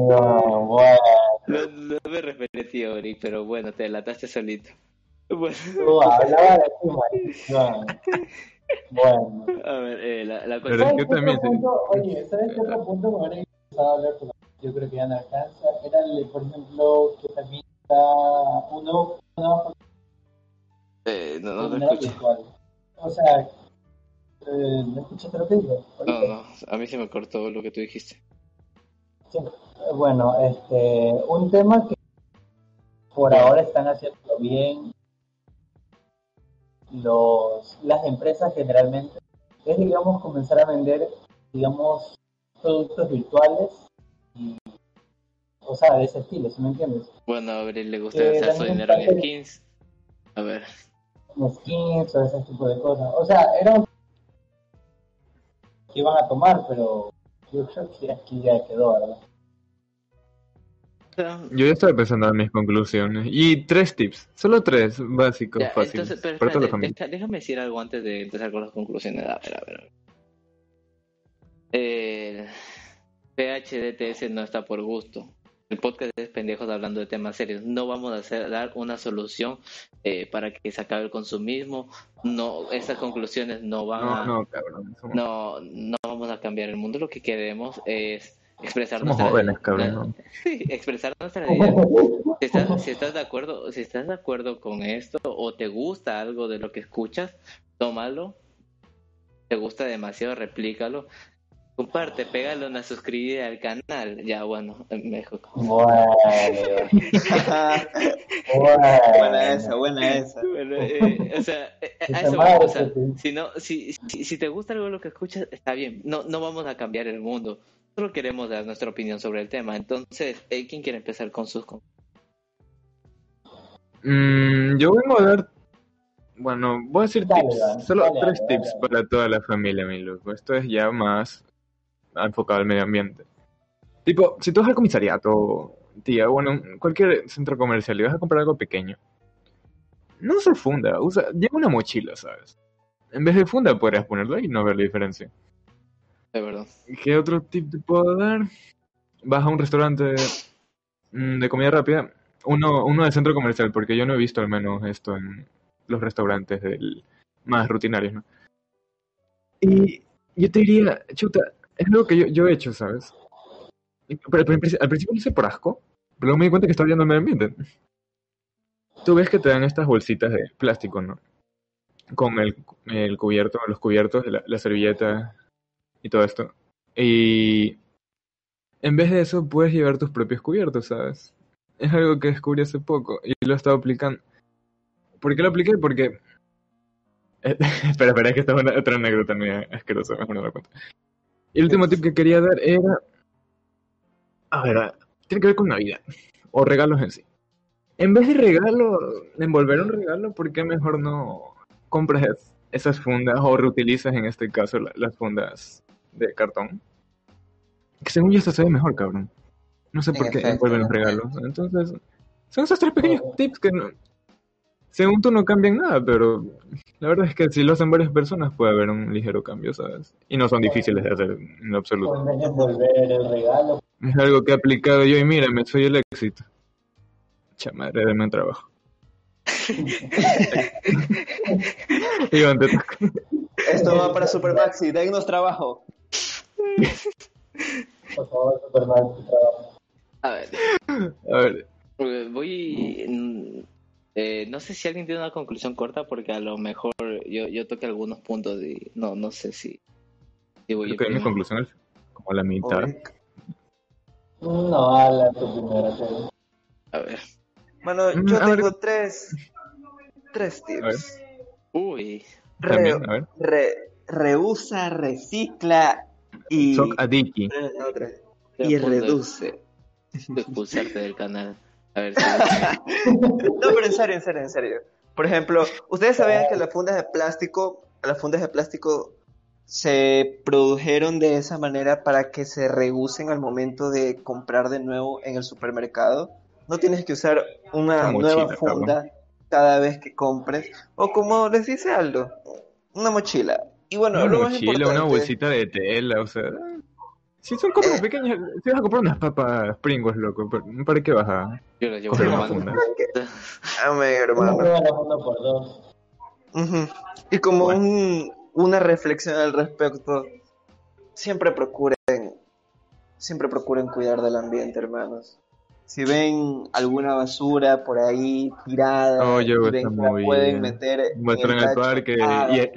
no, no, me referí a ti, Ori, pero bueno, te delataste solito. Bueno. Bueno. A ver, eh, la, la Pero cuestión- es ¿Sabes que qué también punto? Oye, ¿sabes qué otro punto me hubiera interesado hablar? Pero yo creo que ya no alcanza. Era, el, por ejemplo, que también un nuevo, una nueva eh, no, no, no virtual. O sea, eh, ¿no escuchaste lo que digo? No, no, a mí se me cortó lo que tú dijiste. Sí. Bueno, este, un tema que por ahora están haciendo bien los, las empresas generalmente es, digamos, comenzar a vender, digamos, productos virtuales o sea, de ese estilo, ¿sí me entiendes? Bueno, a Abril le gusta Eh, gastar su dinero en skins. A ver, skins o ese tipo de cosas. O sea, era un que iban a tomar, pero yo creo que aquí ya quedó, ¿verdad? Yo ya estaba pensando en mis conclusiones. Y tres tips, solo tres básicos, ya, fáciles. entonces, pero para toda la espérate, familia. deja- déjame decir algo antes de empezar con las conclusiones. A ver, a ver. a ver. Eh, PHDTS no está por gusto. El podcast es pendejos hablando de temas serios. No vamos a hacer, dar una solución eh, para que se acabe el consumismo. No, esas conclusiones no van No, a, no, cabrón. somos- no, no vamos a cambiar el mundo. Lo que queremos es expresar Somos nuestra jóvenes, cabrón. ¿no? Sí, expresar nuestra idea. Si estás, si estás de acuerdo, si estás de acuerdo con esto o te gusta algo de lo que escuchas, tómalo. Te gusta demasiado, replícalo. Comparte, pégale una suscribida al canal. Ya, bueno, me dejo. Bueno, buena esa, buena esa. Bueno, eh, o sea, eh, a eso vamos, o sea, sí. si, no, si, si, si te gusta algo de lo que escuchas, está bien. No, no vamos a cambiar el mundo. Solo queremos dar nuestra opinión sobre el tema. Entonces, eh, ¿quién quiere empezar con sus Mm, yo vengo a dar. Bueno, voy a decir Dale, tips. dale, Solo dale, tres dale, tips dale. para toda la familia, mi loco. Esto es ya más enfocado al medio ambiente. Tipo, si tú vas al comisariato, tía, bueno, cualquier centro comercial y vas a comprar algo pequeño, no se funda, usa, lleva una mochila, ¿sabes? En vez de funda podrías ponerlo ahí y no ver la diferencia. De verdad. ¿Qué otro tip te puedo dar? Vas a un restaurante mm, de comida rápida, uno, uno de centro comercial, porque yo no he visto al menos esto en los restaurantes del, más rutinarios, ¿no? Y yo te diría, chuta, es algo que yo, yo he hecho, ¿sabes? Pero, pero al principio- lo hice por asco, pero luego me di cuenta que estaba viendo el medio ambiente. Tú ves que te dan estas bolsitas de plástico, ¿no? Con el, el cubierto, los cubiertos, la, la servilleta y todo esto. Y en vez de eso, puedes llevar tus propios cubiertos, ¿sabes? Es algo que descubrí hace poco y lo he estado aplicando. ¿Por qué lo apliqué? Porque... Espera, espera, es que esta es una, otra anécdota mía asquerosa, mejor no la. Y el último tip que quería dar era... A ver, tiene que ver con Navidad. O regalos en sí. En vez de regalo, de envolver un regalo, ¿por qué mejor no compras es- esas fundas o reutilizas en este caso la- las fundas de cartón? Que según yo esto se ve mejor, cabrón. No sé En por qué efecto, envuelven los regalos. Entonces, son esos tres pequeños tips que no, según tú no cambian nada, pero la verdad es que si lo hacen varias personas puede haber un ligero cambio, ¿sabes? Y no son difíciles de hacer en lo absoluto. de el regalo, Es algo que he aplicado yo y mírame, soy el éxito. Chamadre, denme un trabajo. Iván, te toca. Esto va para Supermaxi, dennos trabajo. por favor, Superman, tu trabajo. A ver, A ver, voy. Eh, no sé si alguien tiene una conclusión corta, porque a lo mejor yo, yo toqué algunos puntos y no, no sé si. si voy creo que mi conclusión es como la mitad. No, habla tu primera. A ver. Mano, Mm, yo a ver. tengo tres, tres A ver. tips. Uy, Re- También, a ver. re- reusa, recicla y, Soc estoy y a reduce. de expulsarte del canal. A ver si. No, pero en serio, en serio, en serio. Por ejemplo, ¿ustedes sabían que las fundas de plástico, las fundas de plástico se produjeron de esa manera para que se reusen al momento de comprar de nuevo en el supermercado? No tienes que usar una Una mochila, nueva funda cada vez que compres. O como les dice Aldo, una mochila. Y bueno, Una lo más mochila, una importante- bolsita de tela, o sea. Si son cosas pequeñas, si vas a comprar unas papas Pringles, loco, ¿para- ¿para qué vas a Yo lo llevo una funda? Amén, Una hermano. por dos. Y como Bueno. un- una reflexión al respecto, siempre procuren, siempre procuren cuidar del ambiente, hermanos. Si ven alguna basura por ahí tirada ven muy pueden meter en el el tacho, parque y...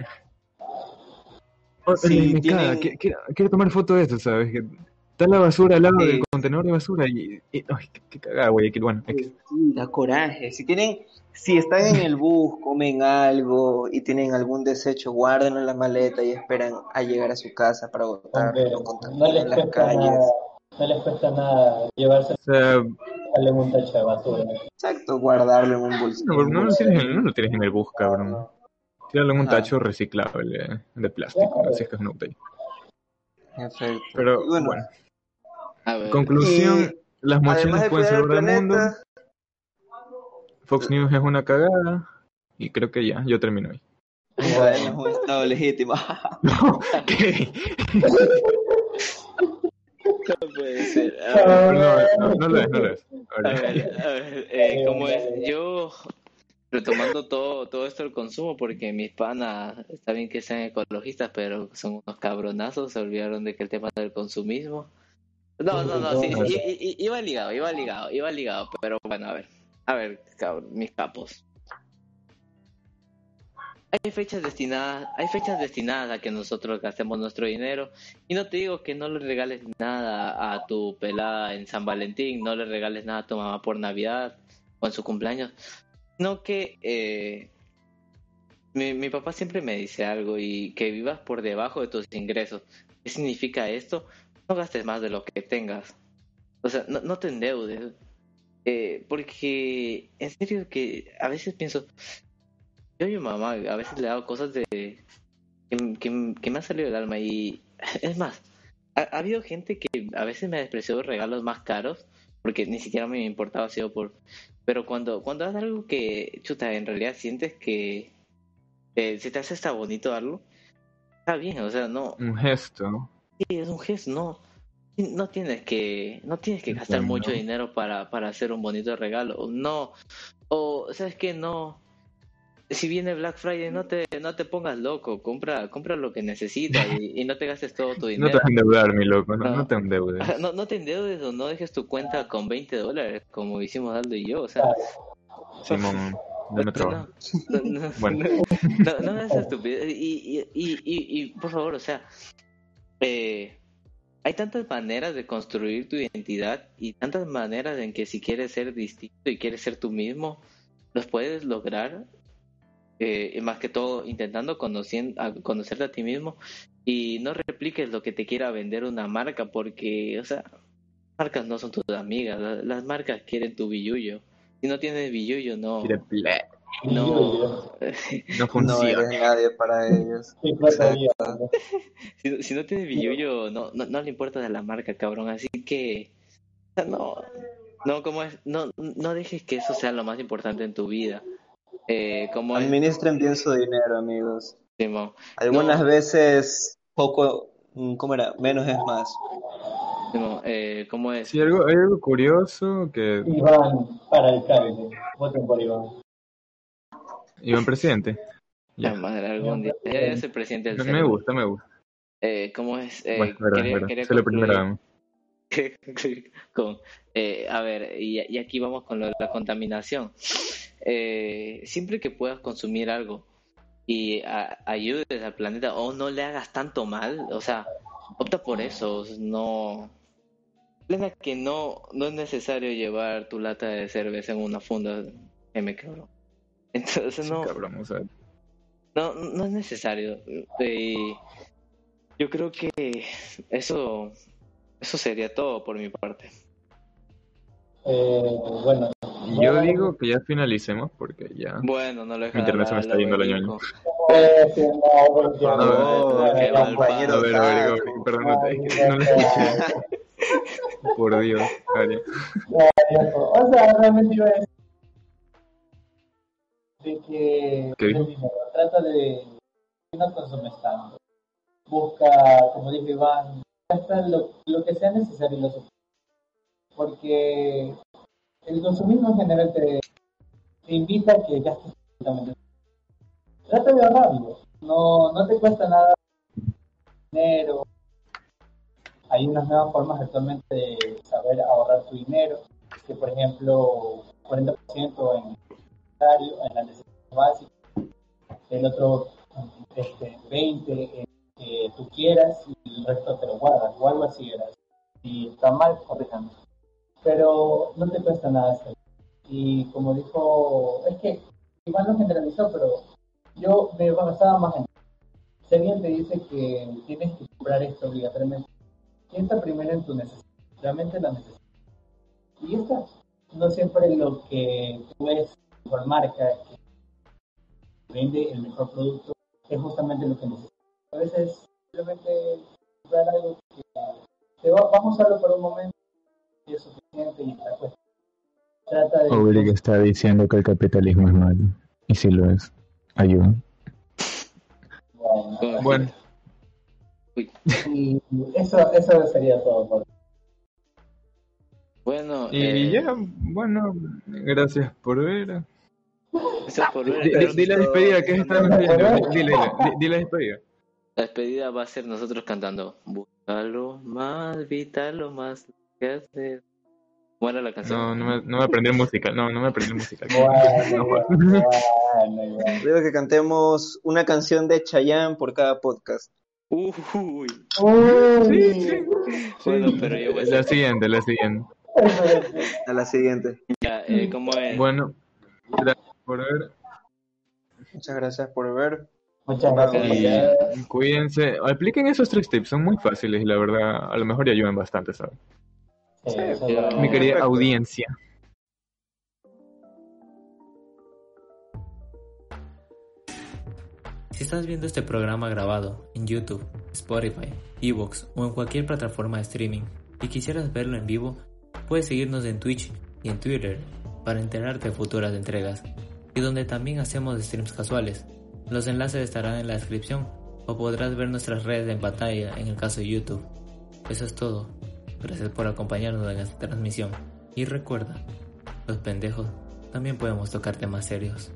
Oh, Sí, me- me tienen- caga, qui- Quiero, quiero tomar foto de eso, ¿sabes? Que está la basura al lado Sí. del contenedor de basura y... y- ay, qué, qué cagada, güey. aquí, Bueno, X. Sí, da coraje. Si tienen, si están en el bus, comen algo y tienen algún desecho, guárdenlo en la maleta y esperan a llegar a su casa para botarlo, no les las cuesta calles. nada, no les cuesta nada llevarse O sea, darle un tacho de basura. Exacto, guardarlo en un bolsillo. no, no, lo tienes en, no lo tienes en el bus, cabrón. Tíralo en un Ajá. tacho reciclable de plástico, así es que es una botella. Perfecto. Pero, bueno, bueno, A ver. conclusión, las Además mochilas de pueden salvar al mundo, Fox News es una cagada, y creo que ya, yo termino ahí. bueno, es un estado legítimo. ¿Qué? No puede Sí, a ver, Pero no, no, no lo es, no lo es. a ver, a ver, eh, ¿cómo es? Yo, retomando todo, todo esto del consumo, porque mis panas, está bien que sean ecologistas, pero son unos cabronazos, se olvidaron de que el tema del consumismo. No, no, no, sí, sí, iba ligado, iba ligado, iba ligado, pero bueno, a ver, a ver, cabrón, mis capos. Hay fechas destinadas, hay fechas destinadas a que nosotros gastemos nuestro dinero y no te digo que no le regales nada a tu pelada en San Valentín, no le regales nada a tu mamá por Navidad o en su cumpleaños, no que eh, mi, mi papá siempre me dice algo y que vivas por debajo de tus ingresos. ¿Qué significa esto? No gastes más de lo que tengas. O sea, no, no te endeudes. Eh, porque en serio que a veces pienso, yo a mi mamá a veces le hago cosas de que, que, me ha salido del alma y es más, ha habido gente que a veces me ha despreciado regalos más caros porque ni siquiera me importaba sido por pero cuando cuando haces algo que chuta en realidad sientes que eh, se te hace hasta bonito darlo está bien o sea no un gesto. Sí, es un gesto, no. No tienes que, no tienes que gastar mucho dinero para, para hacer un bonito regalo. No. O, ¿sabes qué? No. Si viene Black Friday, no te, no te pongas loco. Compra, compra lo que necesitas y, y no te gastes todo tu No te dinero. vas a endeudar, mi loco, no, No. no te endeudes. No, no te endeudes o no dejes tu cuenta con 20 dólares, como hicimos Aldo y yo. O sea, Simón, dame trabajo. no, no, no, Bueno. no, no hagas estupidez. Y, y, y, y, y, por favor, o sea, eh, hay tantas maneras de construir tu identidad y tantas maneras en que si quieres ser distinto y quieres ser tú mismo, los puedes lograr. Eh, y más que todo, intentando conociendo, a- conocerte a ti mismo y no repliques lo que te quiera vender una marca, porque, o sea, marcas no son tus amigas, la- las marcas quieren tu billullo. Si no tienes billullo, no. Quiere ple- No, No No funciona. eres nadie para ellos. Si, si no tienes billullo, no, no, no le importa de la marca, cabrón. Así que, o sea, no, no, como es, no, no dejes que eso sea lo más importante en tu vida. Eh, como Administren bien su dinero, amigos. Simón? Algunas No. veces poco, mm, ¿cómo era? Menos es más. Simón, eh, ¿cómo es? Sí, algo, hay algo curioso que Iván para alcalde. Voten por Iván. Iván presidente. La Ya. madre, algún día. Ya es el presidente del Me, gusta, me gusta. Eh, ¿Cómo es? Eh, Bueno, verdad, quería- verdad. quería la concluir. primera con, eh, a ver, y, y aquí vamos con lo de la contaminación. Eh, siempre que puedas consumir algo y a- ayudes al planeta o no le hagas tanto mal, o sea, opta por eso, no... Plena que no, no es necesario llevar tu lata de cerveza en una funda, M cabrón. Entonces Sí, no, cabrón, o sea, no, no es necesario. Eh, yo creo que eso, eso sería todo por mi parte. Eh, bueno, yo digo que ya finalicemos porque ya. Bueno, no lo Mi internet se me está yendo la ñoña. eh, A ver, ver, perdón, no, lo escuché. Por Dios, Ari. O sea, realmente iba a decir de que ¿Qué dijo? el dinero, trata de no consumes tanto. Busca, como dijo Iván, lo, lo que sea necesario y lo suficiente. Porque el consumismo en general te, invita a que gastes todo. Trata de ahorrarlo. No, no te cuesta nada dinero. Hay unas nuevas formas actualmente de saber ahorrar tu dinero, que por ejemplo 40% en en la necesidad básica, el otro este, 20% en que tú quieras y el resto te lo guardas, o algo así era. Si está mal, corríjame. Pero no te cuesta nada hacerlo. Y como dijo, es que igual no generalizó, pero yo me basaba más en si alguien te dice que tienes que comprar esto obligatoriamente, piensa primero en tu necesidad, realmente la necesidad. Y esta no siempre lo que ves por marca que vende el mejor producto es justamente lo que necesitas. A veces simplemente comprar algo que te va, vamos a usarlo por un momento es y está. Trata de Obliga está diciendo que el capitalismo es malo. Y si lo es, ayuda. Bueno, Bueno, y eso, eso sería todo por Bueno, Y eh, ya, bueno, gracias por ver. gracias por ver. Di, di- di la despedida, ¿qué están haciendo? Di- Dile, di, di la despedida. La despedida va a ser nosotros cantando Búscalo más, vitalo más que hacer. ¿Cómo era la canción? No, no me, no me aprendí música, no, no me aprendí música. Bueno, bueno, bueno, bueno. Digo que cantemos una canción de Chayanne por cada podcast. Uy, Uy, bueno, pero yo voy a La siguiente, la siguiente. A la siguiente. Ya, eh, ¿cómo es? Bueno, gracias por ver. Muchas gracias por ver. Muchas gracias. Y cuídense. Apliquen esos tres tips, son muy fáciles y la verdad, a lo mejor ya ayudan bastante, ¿sabes? Sí, pero- es Mi querida Perfecto. audiencia. Si estás viendo este programa grabado en YouTube, Spotify, Evox o en cualquier plataforma de streaming y quisieras verlo en vivo, puedes seguirnos en Twitch y en Twitter para enterarte de futuras entregas y donde también hacemos streams casuales. Los enlaces estarán en la descripción o podrás ver nuestras redes en pantalla en el caso de YouTube. Eso es todo. Gracias por acompañarnos en esta transmisión y recuerda, los pendejos también podemos tocar temas serios.